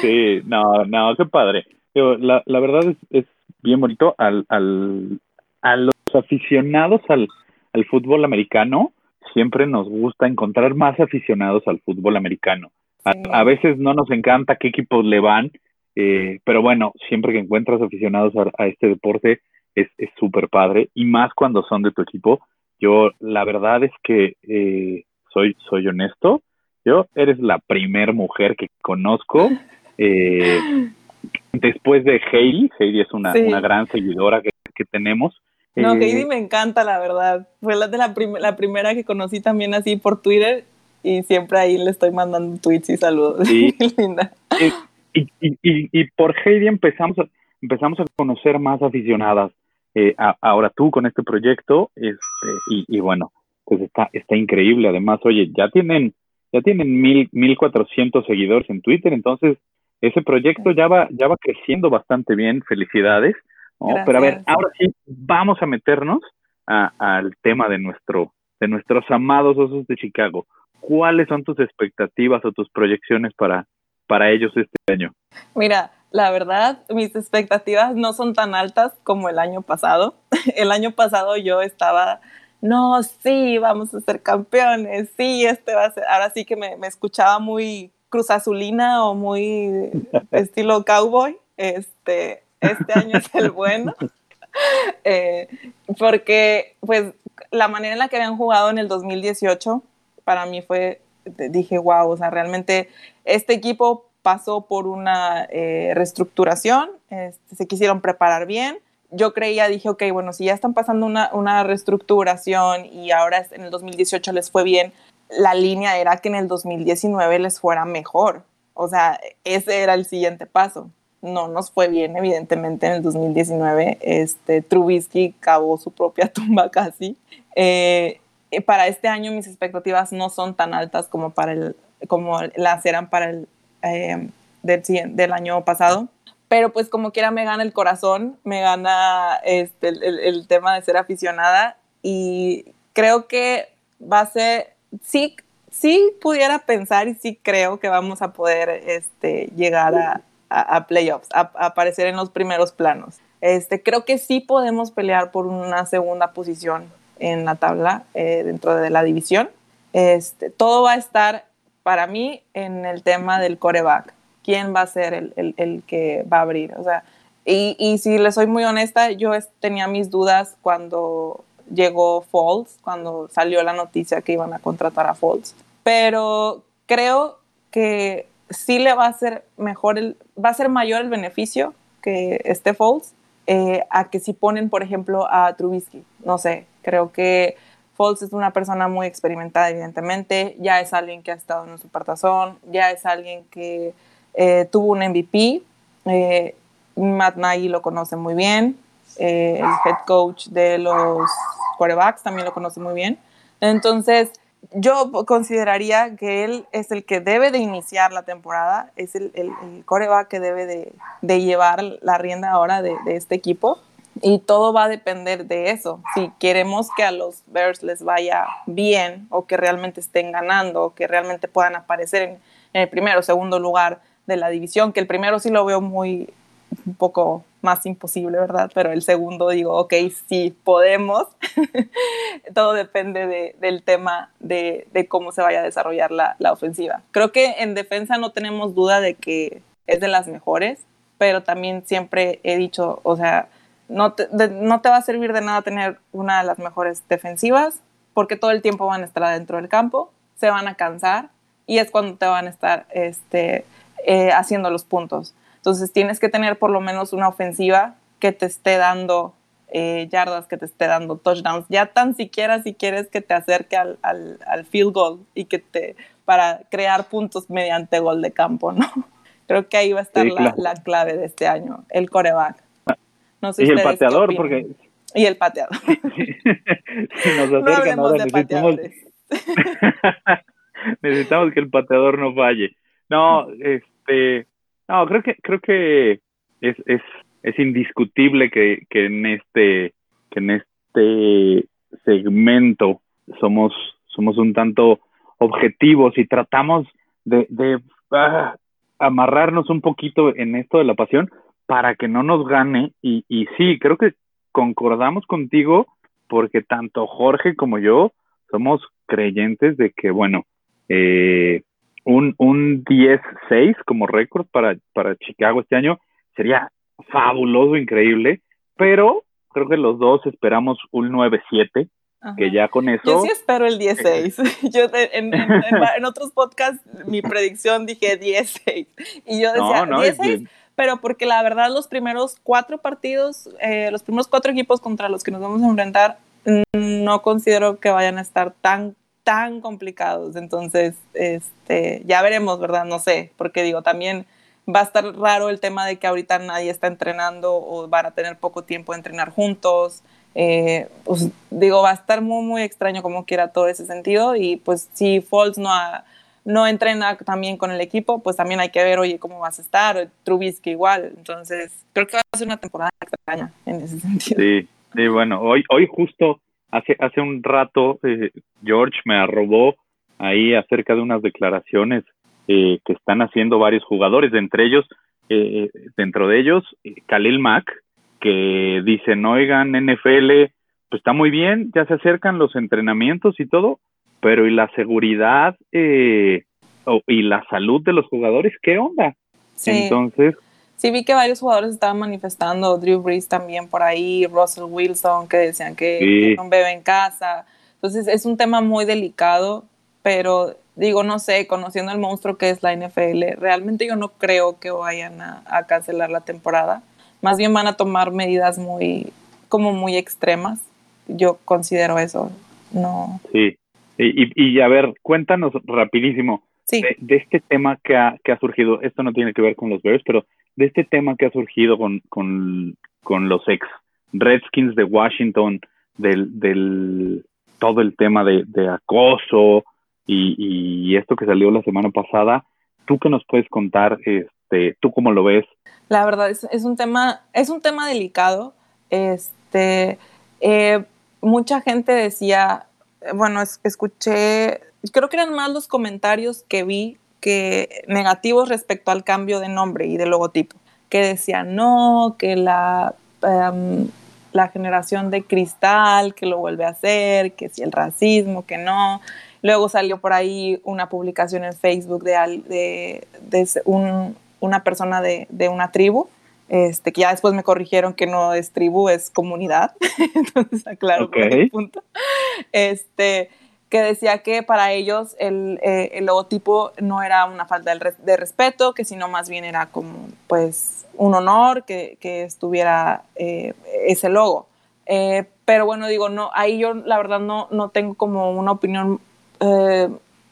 Sí, no, no, qué padre. La, la verdad es, es bien bonito al, al, a los aficionados al, al fútbol americano, siempre nos gusta encontrar más aficionados al fútbol americano. A, a veces no nos encanta qué equipos le van, eh, pero bueno, siempre que encuentras aficionados a, a este deporte es es súper padre y más cuando son de tu equipo. Yo, la verdad es que eh, soy, soy honesto, yo eres la primer mujer que conozco eh, después de Heidi. Heidi es una, Sí. una gran seguidora que, que tenemos. No, Eh, Heidi me encanta, la verdad. Fue la de la, prim- la primera que conocí también así por Twitter y siempre ahí le estoy mandando tweets y saludos. Sí. Linda. y, y, y, y por Heidi empezamos a, empezamos a conocer más aficionadas. Eh, a- ahora tú con este proyecto, este, y, y bueno, pues está, está increíble. Además, oye, ya tienen, ya tienen mil, mil cuatrocientos seguidores en Twitter, entonces ese proyecto ya va, ya va creciendo bastante bien. Felicidades. ¿no? Pero a ver, ahora sí, vamos a meternos a- al tema de nuestro, de nuestros amados osos de Chicago. ¿Cuáles son tus expectativas o tus proyecciones para, para ellos este año? Mira, la verdad, mis expectativas no son tan altas como el año pasado. El año pasado yo estaba, no, sí, vamos a ser campeones, sí, este va a ser. Ahora sí que me, me escuchaba muy Cruz Azulina o muy estilo cowboy. Este, este año es el bueno. Eh, porque, pues, la manera en la que habían jugado en el 2018, para mí fue, dije, wow, o sea, realmente este equipo pasó por una eh, reestructuración, este, se quisieron preparar bien. Yo creía, dije, ok, bueno, si ya están pasando una, reestructuración y ahora en el 2018 les fue bien, la línea era que en el 2019 les fuera mejor. O sea, ese era el siguiente paso. No nos fue bien, evidentemente, en el 2019. Este, Trubisky cavó su propia tumba casi. Eh, para este año mis expectativas no son tan altas como, para el, como las eran para el eh, del, del año pasado. Pero pues como quiera me gana el corazón, me gana este, el, el- el tema de ser aficionada y creo que va a ser, sí, sí pudiera pensar y sí creo que vamos a poder este, llegar a, a- a playoffs, a, a aparecer en los primeros planos. Este, creo que sí podemos pelear por una segunda posición en la tabla eh, dentro de la división. Este, todo va a estar para mí en el tema del coreback. ¿Quién va a ser el, el- el que va a abrir? O sea, y, y si le soy muy honesta, yo tenía mis dudas cuando llegó Falls, cuando salió la noticia que iban a contratar a Falls. Pero creo que sí le va a ser mejor, el, va a ser mayor el beneficio que esté Falls eh, a que si ponen, por ejemplo, a Trubisky. No sé, creo que Foles es una persona muy experimentada, evidentemente. Ya es alguien que ha estado en un supertazón, ya es alguien que eh, tuvo un MVP. Eh, Matt Nagy lo conoce muy bien. eh, el head coach de los quarterbacks también lo conoce muy bien. Entonces, yo consideraría que él es el que debe de iniciar la temporada, es el, el, coreback que debe de, llevar la rienda ahora de este equipo. Y todo va a depender de eso. Si queremos que a los Bears les vaya bien o que realmente estén ganando o que realmente puedan aparecer en, el primero o segundo lugar de la división, que el primero sí lo veo muy un poco más imposible, ¿verdad? Pero el segundo digo, ok, sí podemos. Todo depende de, del tema de, de, cómo se vaya a desarrollar la, la ofensiva. Creo que en defensa no tenemos duda de que es de las mejores, pero también siempre he dicho, o sea, no te, de, no te va a servir de nada tener una de las mejores defensivas porque todo el tiempo van a estar dentro del campo, se van a cansar y es cuando te van a estar este, eh, haciendo los puntos. Entonces tienes que tener por lo menos una ofensiva que te esté dando eh, yardas, que te esté dando touchdowns, ya tan siquiera si quieres que te acerque al, al, al field goal y que te para crear puntos mediante gol de campo, ¿no? Creo que ahí va a estar Sí, la, claro. la clave de este año, el coreback. No sé y el pateador, porque Y el pateador. si nos No acercan ahora necesitamos, que el pateador no falle. No, este, no, creo que, creo que es, es, es indiscutible que, que en este, que en este segmento somos, somos un tanto objetivos y tratamos de, de ah, amarrarnos un poquito en esto de la pasión para que no nos gane. Y, y sí, creo que concordamos contigo porque tanto Jorge como yo somos creyentes de que, bueno, eh, un, un 10-6 como récord para, para Chicago este año sería fabuloso, increíble, pero creo que los dos esperamos un 9-7, Ajá. que ya con eso... Yo sí espero el 16. Yo de- en, en- en- en otros podcasts mi predicción dije 16. Y yo decía no, no, 16, es- pero porque la verdad los primeros cuatro partidos, eh, los primeros cuatro equipos contra los que nos vamos a enfrentar, mm, no considero que vayan a estar tan tan complicados. Entonces, este, ya veremos, ¿verdad? No sé, porque digo, también va a estar raro el tema de que ahorita nadie está entrenando o van a tener poco tiempo de entrenar juntos. Eh, pues digo, va a estar muy, muy extraño como quiera todo ese sentido. Y pues si Falls no, ha- no entrena también con el equipo, pues también hay que ver, oye, cómo vas a estar. Trubisky igual. Entonces, creo que va a ser una temporada extraña en ese sentido. Sí, bueno, hoy, hoy justo hace, hace un rato eh, George me arrobó ahí acerca de unas declaraciones eh, que están haciendo varios jugadores, entre ellos, eh, dentro de ellos, eh, Khalil Mack, que dicen, oigan, NFL, pues está muy bien, ya se acercan los entrenamientos y todo, pero ¿y la seguridad eh, o- y la salud de los jugadores? ¿Qué onda? Sí. Entonces, Sí, vi que varios jugadores estaban manifestando, Drew Brees también por ahí, Russell Wilson, que decían que Sí. un bebé en casa. Entonces es un tema muy delicado, pero digo, no sé, conociendo el monstruo que es la NFL, realmente yo no creo que vayan a, a cancelar la temporada. Más bien van a tomar medidas muy, como muy extremas. Yo considero eso. No. sí. Y, y, y a ver, cuéntanos rapidísimo. Sí. de, de este tema que ha, que ha surgido, esto no tiene que ver con los Bears, pero de este tema que ha surgido con, con, con los ex Redskins de Washington, del, del todo el tema de, de acoso y, y esto que salió la semana pasada, ¿tú qué nos puedes contar? Este, ¿Tú cómo lo ves? La verdad es, es un tema, es un tema delicado. Este, eh, mucha gente decía, bueno, es- escuché, creo que eran más los comentarios que vi que negativos respecto al cambio de nombre y de logotipo, que decían no, que la, em, la generación de cristal, que lo vuelve a hacer, que si el racismo, que no. Luego salió por ahí una publicación en Facebook de, de, de un- una persona de, de una tribu, este, que ya después me corrigieron que no es tribu, es comunidad. Entonces, aclaro por ahí el punto. Este, que decía que para ellos el, eh, el logotipo no era una falta de, res- de respeto, que sino más bien era como pues un honor que, que estuviera eh, ese logo. Eh, pero bueno, digo, no, ahí yo la verdad no, no tengo como una opinión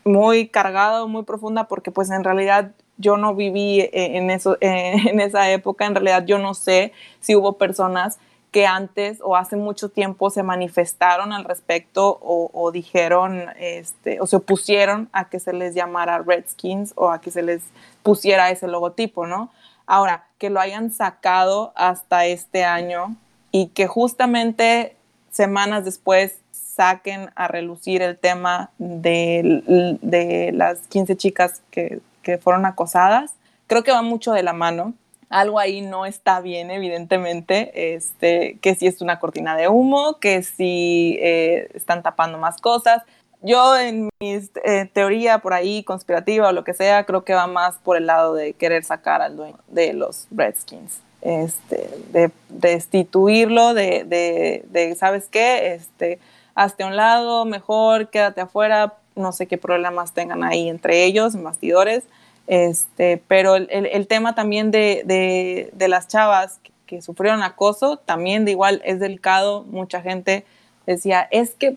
muy cargada muy profunda porque pues en realidad yo no viví eh, en, eso, eh, en esa época, en realidad yo no sé si hubo personas que antes o hace mucho tiempo se manifestaron al respecto o, dijeron este, o se opusieron a que se les llamara Redskins o a que se les pusiera ese logotipo, ¿no? Ahora, que lo hayan sacado hasta este año y que justamente semanas después saquen a relucir el tema de, de las 15 chicas que, que fueron acosadas, creo que va mucho de la mano algo ahí no está bien, evidentemente, este, que si es una cortina de humo, que si eh, están tapando más cosas. Yo en mi eh, teoría por ahí conspirativa o lo que sea, creo que va más por el lado de querer sacar al dueño de los Redskins, este, de, destituirlo, de, de, de, ¿sabes qué? Este, hazte a un lado, mejor, quédate afuera, no sé qué problemas tengan ahí entre ellos, bastidores. Este, pero el, el, tema también de, de, de, las chavas que, sufrieron acoso, también de igual es delicado. Mucha gente decía, es que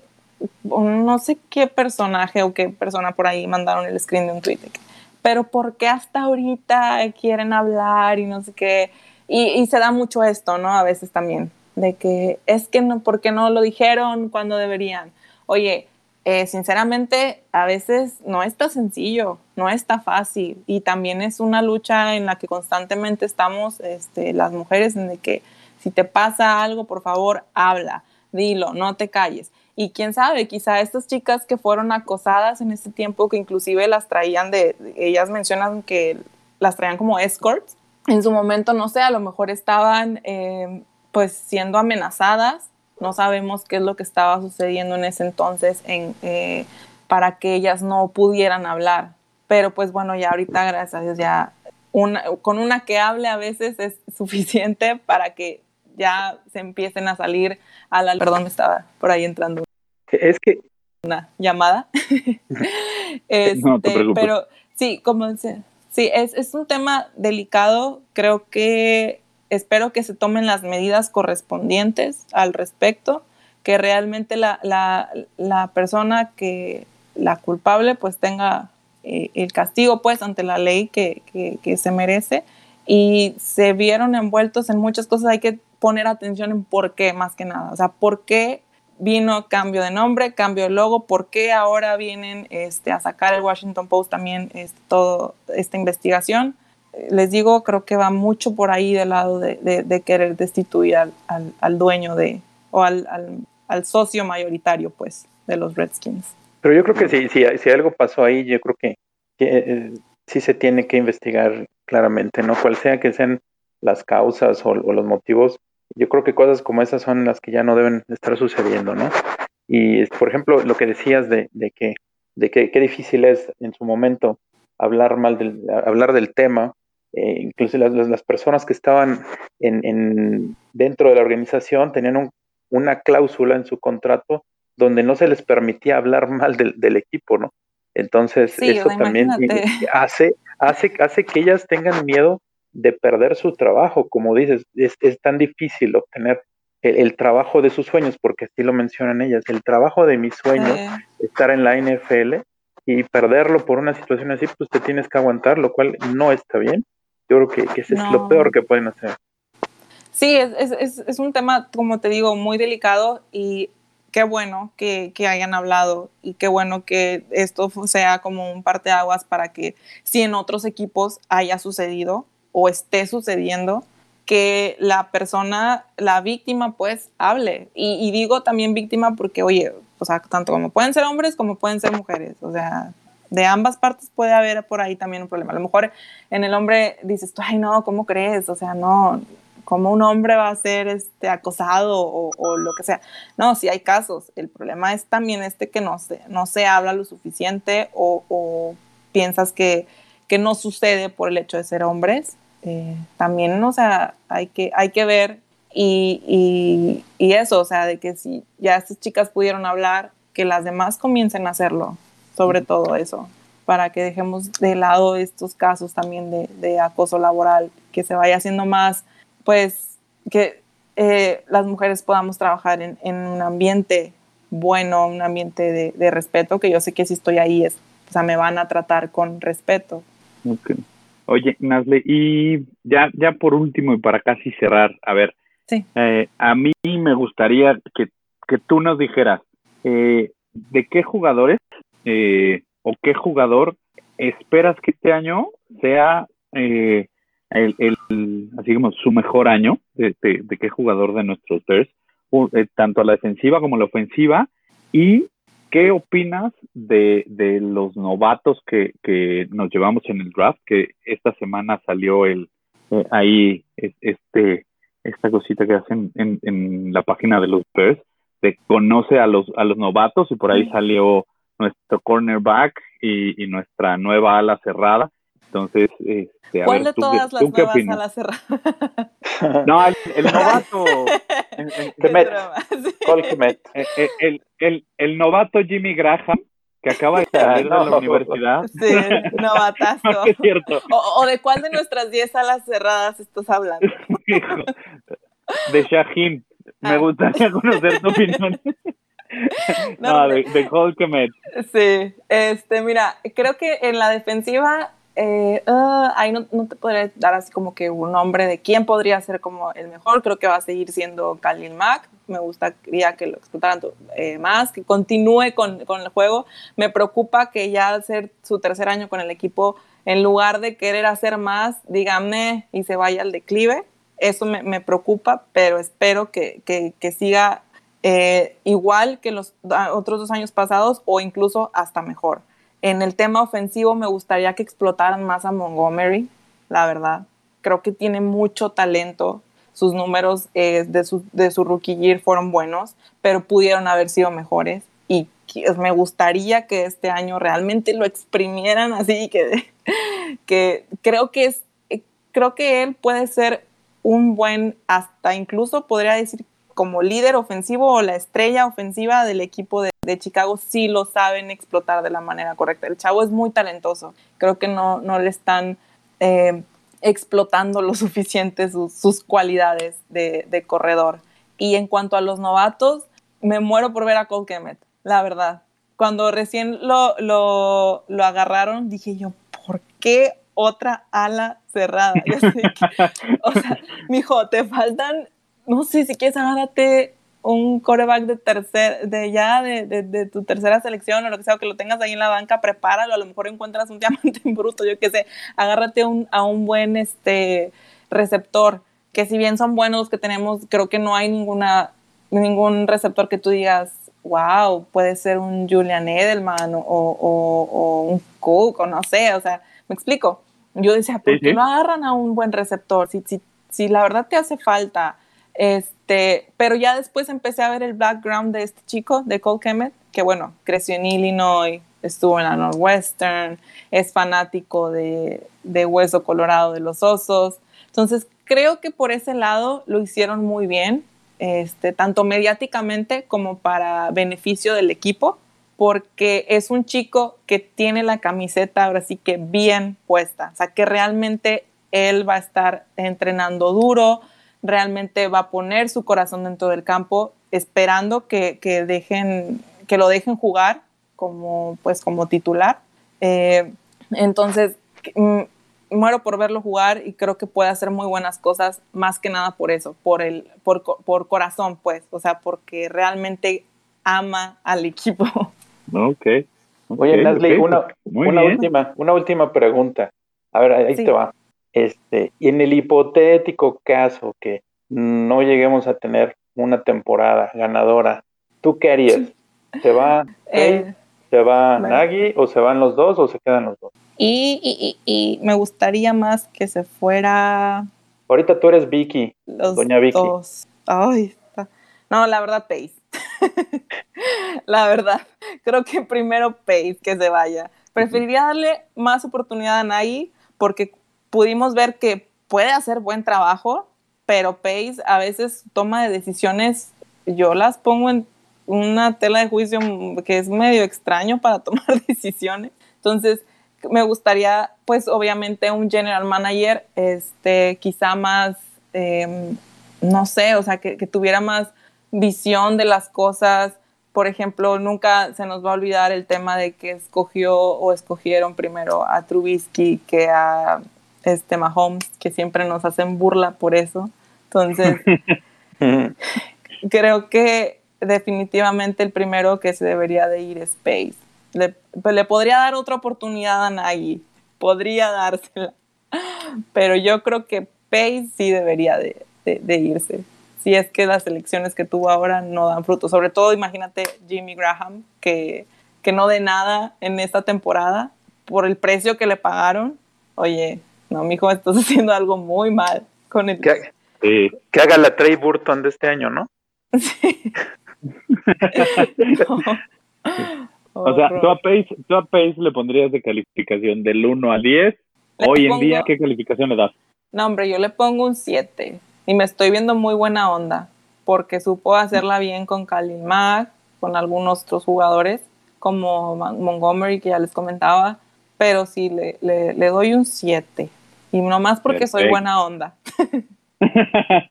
no sé qué personaje o qué persona por ahí mandaron el screen de un tweet. pero ¿por qué hasta ahorita quieren hablar y no sé qué? Y, y se da mucho esto, ¿no? A veces también, de que es que no, ¿por qué no lo dijeron cuando deberían? Oye, eh, sinceramente, a veces no está sencillo, no está fácil y también es una lucha en la que constantemente estamos este, las mujeres en de que si te pasa algo, por favor, habla, dilo, no te calles. Y quién sabe, quizá estas chicas que fueron acosadas en ese tiempo, que inclusive las traían de, ellas mencionan que las traían como escorts, en su momento, no sé, a lo mejor estaban eh, pues siendo amenazadas no sabemos qué es lo que estaba sucediendo en ese entonces en, eh, para que ellas no pudieran hablar. Pero pues bueno, ya ahorita, gracias a Dios, ya una, con una que hable a veces es suficiente para que ya se empiecen a salir a la... Perdón, estaba por ahí entrando. Es que... Una llamada. no te este, pero sí, como dice, sí, es, es un tema delicado. Creo que espero que se tomen las medidas correspondientes al respecto, que realmente la, la, persona que la culpable pues tenga eh, el castigo pues ante la ley que, que, se merece. Y se vieron envueltos en muchas cosas, hay que poner atención en por qué más que nada, o sea, por qué vino cambio de nombre, cambio de logo, por qué ahora vienen este, a sacar el Washington Post también este, toda esta investigación les digo, creo que va mucho por ahí del lado de, querer destituir al, dueño de, o al, socio mayoritario, pues, de los Redskins. Pero yo creo que si, si, si algo pasó ahí, yo creo que, eh, sí se tiene que investigar claramente, ¿no? Cual sea que sean las causas o, los motivos, yo creo que cosas como esas son las que ya no deben estar sucediendo, ¿no? Y, por ejemplo, lo que decías de, que, de que qué difícil es en su momento hablar mal del, hablar del tema eh, incluso las, personas que estaban en, dentro de la organización tenían una cláusula en su contrato donde no se les permitía hablar mal del, equipo, ¿no? Entonces, eso también hace, hace, hace que ellas tengan miedo de perder su trabajo. Como dices, es, tan difícil obtener el, trabajo de sus sueños, porque así lo mencionan ellas, el trabajo de mis sueños, estar en la NFL y perderlo por una situación así, pues te tienes que aguantar, lo cual no está bien. Yo creo que, que ese es lo peor que pueden hacer. Sí, es, es, es, un tema, como te digo, muy delicado y qué bueno que, que, hayan hablado y qué bueno que esto sea como un parteaguas para que si en otros equipos haya sucedido o esté sucediendo, que la persona, la víctima, pues hable. Y, y digo también víctima porque, oye, o sea, tanto como pueden ser hombres como pueden ser mujeres. O sea, de ambas partes puede haber por ahí también un problema. A lo mejor en el hombre dices, ay no, ¿cómo crees? O sea, no, ¿cómo un hombre va a ser este, acosado o, lo que sea? No, sí hay casos. El problema es también este que no se, no se habla lo suficiente o, piensas que, que, no sucede por el hecho de ser hombres. Eh, también, o sea, hay que, hay que ver y, y, y eso, o sea, de que si ya estas chicas pudieron hablar, que las demás comiencen a hacerlo sobre todo eso, para que dejemos de lado estos casos también de, acoso laboral, que se vaya haciendo más, pues, que eh, las mujeres podamos trabajar en, un ambiente bueno, un ambiente de, respeto, que yo sé que si estoy ahí, es, o sea, me van a tratar con respeto. Okay. Oye, Nasle, y ya, ya por último y para casi cerrar, a ver, sí. Eh, a mí me gustaría que, que tú nos dijeras, eh, ¿de qué jugadores eh, o qué jugador esperas que este año sea eh, el, así como su mejor año de, qué jugador de nuestros Bears, eh, tanto a la defensiva como a la ofensiva, y qué opinas de, de los novatos que, que, nos llevamos en el draft, que esta semana salió el ahí este esta cosita que hacen en, en la página de los Bears, de conoce a los a los novatos y por ahí salió nuestro cornerback y, y nuestra nueva ala cerrada. Entonces, este, ¿cuál de todas las nuevas alas cerradas? no, el, el novato. el, el, el, el, el, novato Jimmy Graham, que acaba de salir de la universidad. Sí, novatazo. no, es cierto. O, o, de cuál de nuestras 10 alas cerradas estás hablando? de Shaheen. Me ah. gustaría conocer tu opinión. no, de, de Sí, este, mira, creo que en la defensiva eh, ah, ahí no, no, te podría dar así como que un nombre de quién podría ser como el mejor. Creo que va a seguir siendo Khalil Mack. Me gustaría que lo explotaran eh, más, que continúe con, con, el juego. Me preocupa que ya al ser su tercer año con el equipo, en lugar de querer hacer más, díganme y se vaya al declive. Eso me, me preocupa, pero espero que, que, que siga eh, igual que los otros dos años pasados o incluso hasta mejor. En el tema ofensivo me gustaría que explotaran más a Montgomery, la verdad. Creo que tiene mucho talento. Sus números eh, de, su, de su rookie year fueron buenos, pero pudieron haber sido mejores. Y me gustaría que este año realmente lo exprimieran así, que, que creo que es, eh, creo que él puede ser un buen, hasta incluso podría decir como líder ofensivo o la estrella ofensiva del equipo de, de, Chicago sí lo saben explotar de la manera correcta. El chavo es muy talentoso. Creo que no, no le están eh, explotando lo suficiente sus, sus cualidades de, corredor. Y en cuanto a los novatos, me muero por ver a Cole Kemet, la verdad. Cuando recién lo, lo, lo agarraron, dije yo, ¿por qué otra ala cerrada? Que, o sea, mijo, te faltan no sé, si quieres agárrate un coreback de tercer, de ya de, de, de, tu tercera selección o lo que sea, o que lo tengas ahí en la banca, prepáralo, a lo mejor encuentras un diamante en bruto, yo qué sé, agárrate un, a un buen este receptor, que si bien son buenos los que tenemos, creo que no hay ninguna, ningún receptor que tú digas, wow, puede ser un Julian Edelman o, o, o un Cook, o no sé, o sea, me explico. Yo decía, ¿por qué no agarran a un buen receptor? Si, si, si la verdad te hace falta este, pero ya después empecé a ver el background de este chico, de Cole Kemet, que bueno, creció en Illinois, estuvo en la Northwestern, es fanático de, de Hueso Colorado de los Osos. Entonces, creo que por ese lado lo hicieron muy bien, este, tanto mediáticamente como para beneficio del equipo, porque es un chico que tiene la camiseta ahora sí que bien puesta, o sea, que realmente él va a estar entrenando duro, realmente va a poner su corazón dentro del campo esperando que, que dejen, que lo dejen jugar como, pues, como titular. Eh, entonces, muero por verlo jugar y creo que puede hacer muy buenas cosas, más que nada por eso, por, el, por, por corazón, pues, o sea, porque realmente ama al equipo. Ok. okay Oye, Leslie, okay. una, una última, una última pregunta. A ver, ahí sí. te va. Este, y en el hipotético caso que no lleguemos a tener una temporada ganadora, ¿tú qué harías? ¿Se va eh, ¿Se va bueno. Nagy o se van los dos o se quedan los dos? Y, y, y, y me gustaría más que se fuera. Ahorita tú eres Vicky, los doña Vicky. Dos. Ay, no, la verdad, Pace. la verdad, creo que primero Pace que se vaya. Preferiría darle más oportunidad a Nagy porque pudimos ver que puede hacer buen trabajo, pero Pace a veces toma de decisiones, yo las pongo en una tela de juicio que es medio extraño para tomar decisiones. Entonces, me gustaría, pues obviamente un general manager, este, quizá más, eh, no sé, o sea, que, que, tuviera más visión de las cosas. Por ejemplo, nunca se nos va a olvidar el tema de que escogió o escogieron primero a Trubisky que a este Mahomes, que siempre nos hacen burla por eso. Entonces, creo que definitivamente el primero que se debería de ir es Pace. Le, pues le podría dar otra oportunidad a Nagy, podría dársela, pero yo creo que Pace sí debería de, de, de irse. Si es que las elecciones que tuvo ahora no dan fruto. Sobre todo, imagínate Jimmy Graham, que, que no de nada en esta temporada por el precio que le pagaron. Oye, no, mijo, estás haciendo algo muy mal con el... Que, eh, que haga la Trey Burton de este año, ¿no? Sí. no. O sea, tú a, Pace, tú a Pace le pondrías de calificación del 1 al 10. Le Hoy pongo... en día, ¿qué calificación le das? No, hombre, yo le pongo un 7. Y me estoy viendo muy buena onda. Porque supo hacerla bien con Khalil Mack, con algunos otros jugadores, como Montgomery, que ya les comentaba. Pero sí, le, le, le doy un 7. Y no más porque Perfecto. soy buena onda.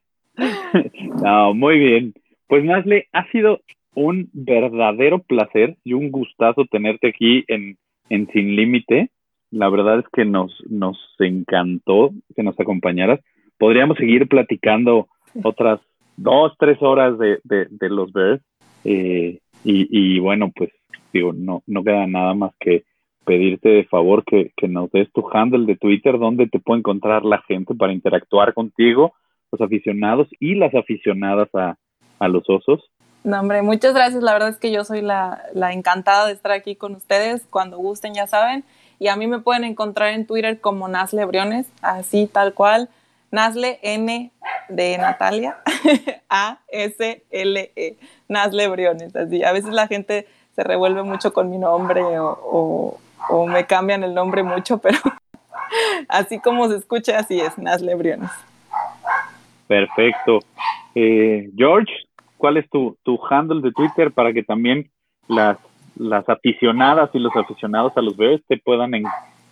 no, muy bien. Pues Nasle, ha sido un verdadero placer y un gustazo tenerte aquí en, en Sin Límite. la verdad es que nos, nos encantó que nos acompañaras. Podríamos seguir platicando otras dos, tres horas de, de, de los Bears. Eh, y, y, bueno, pues digo, no, no queda nada más que pedirte de favor que, que nos des tu handle de Twitter donde te puede encontrar la gente para interactuar contigo, los aficionados y las aficionadas a, a los osos. No, hombre, muchas gracias. La verdad es que yo soy la, la, encantada de estar aquí con ustedes. Cuando gusten, ya saben. Y a mí me pueden encontrar en Twitter como Nasle Briones, así tal cual. Nasle N de Natalia, A S L E, Nasle Briones. Así, a veces la gente se revuelve mucho con mi nombre o, o me cambian el nombre mucho, pero así como se escucha, así es, Nasle Briones. Perfecto. Eh, George, ¿cuál es tu, tu handle de Twitter para que también las, las aficionadas y los aficionados a los Bears te puedan en,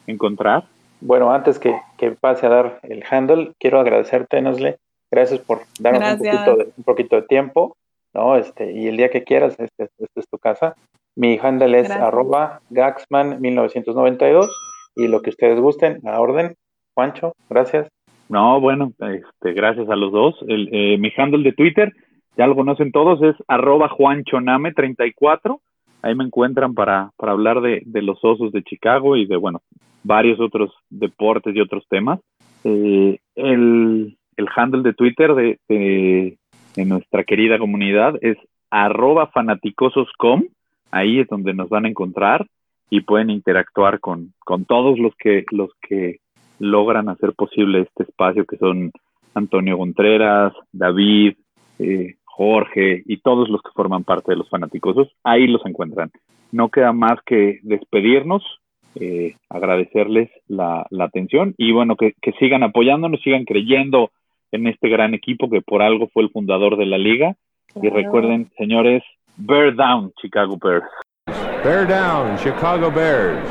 encontrar? Bueno, antes que, que, pase a dar el handle, quiero agradecerte, Nasle. Gracias por darnos un poquito, de, un poquito de tiempo, ¿no? Este, y el día que quieras, este, este es tu casa. Mi handle es Gracias. arroba gaxman1992 y lo que ustedes gusten, a orden. Juancho, gracias. No, bueno, este, gracias a los dos. El, eh, mi handle de Twitter, ya lo conocen todos, es arroba juanchoname34. Ahí me encuentran para, para hablar de, de, los osos de Chicago y de, bueno, varios otros deportes y otros temas. Eh, el, el, handle de Twitter de, de, de, nuestra querida comunidad es arroba fanaticososcom. Ahí es donde nos van a encontrar y pueden interactuar con, con todos los que, los que logran hacer posible este espacio que son Antonio Contreras, David, eh, Jorge y todos los que forman parte de los fanáticosos, ahí los encuentran. No queda más que despedirnos, eh, agradecerles la, la, atención y bueno, que, que sigan apoyándonos, sigan creyendo en este gran equipo que por algo fue el fundador de la liga. Y recuerden, señores, Bear Down, Chicago Bears. Bear Down, Chicago Bears.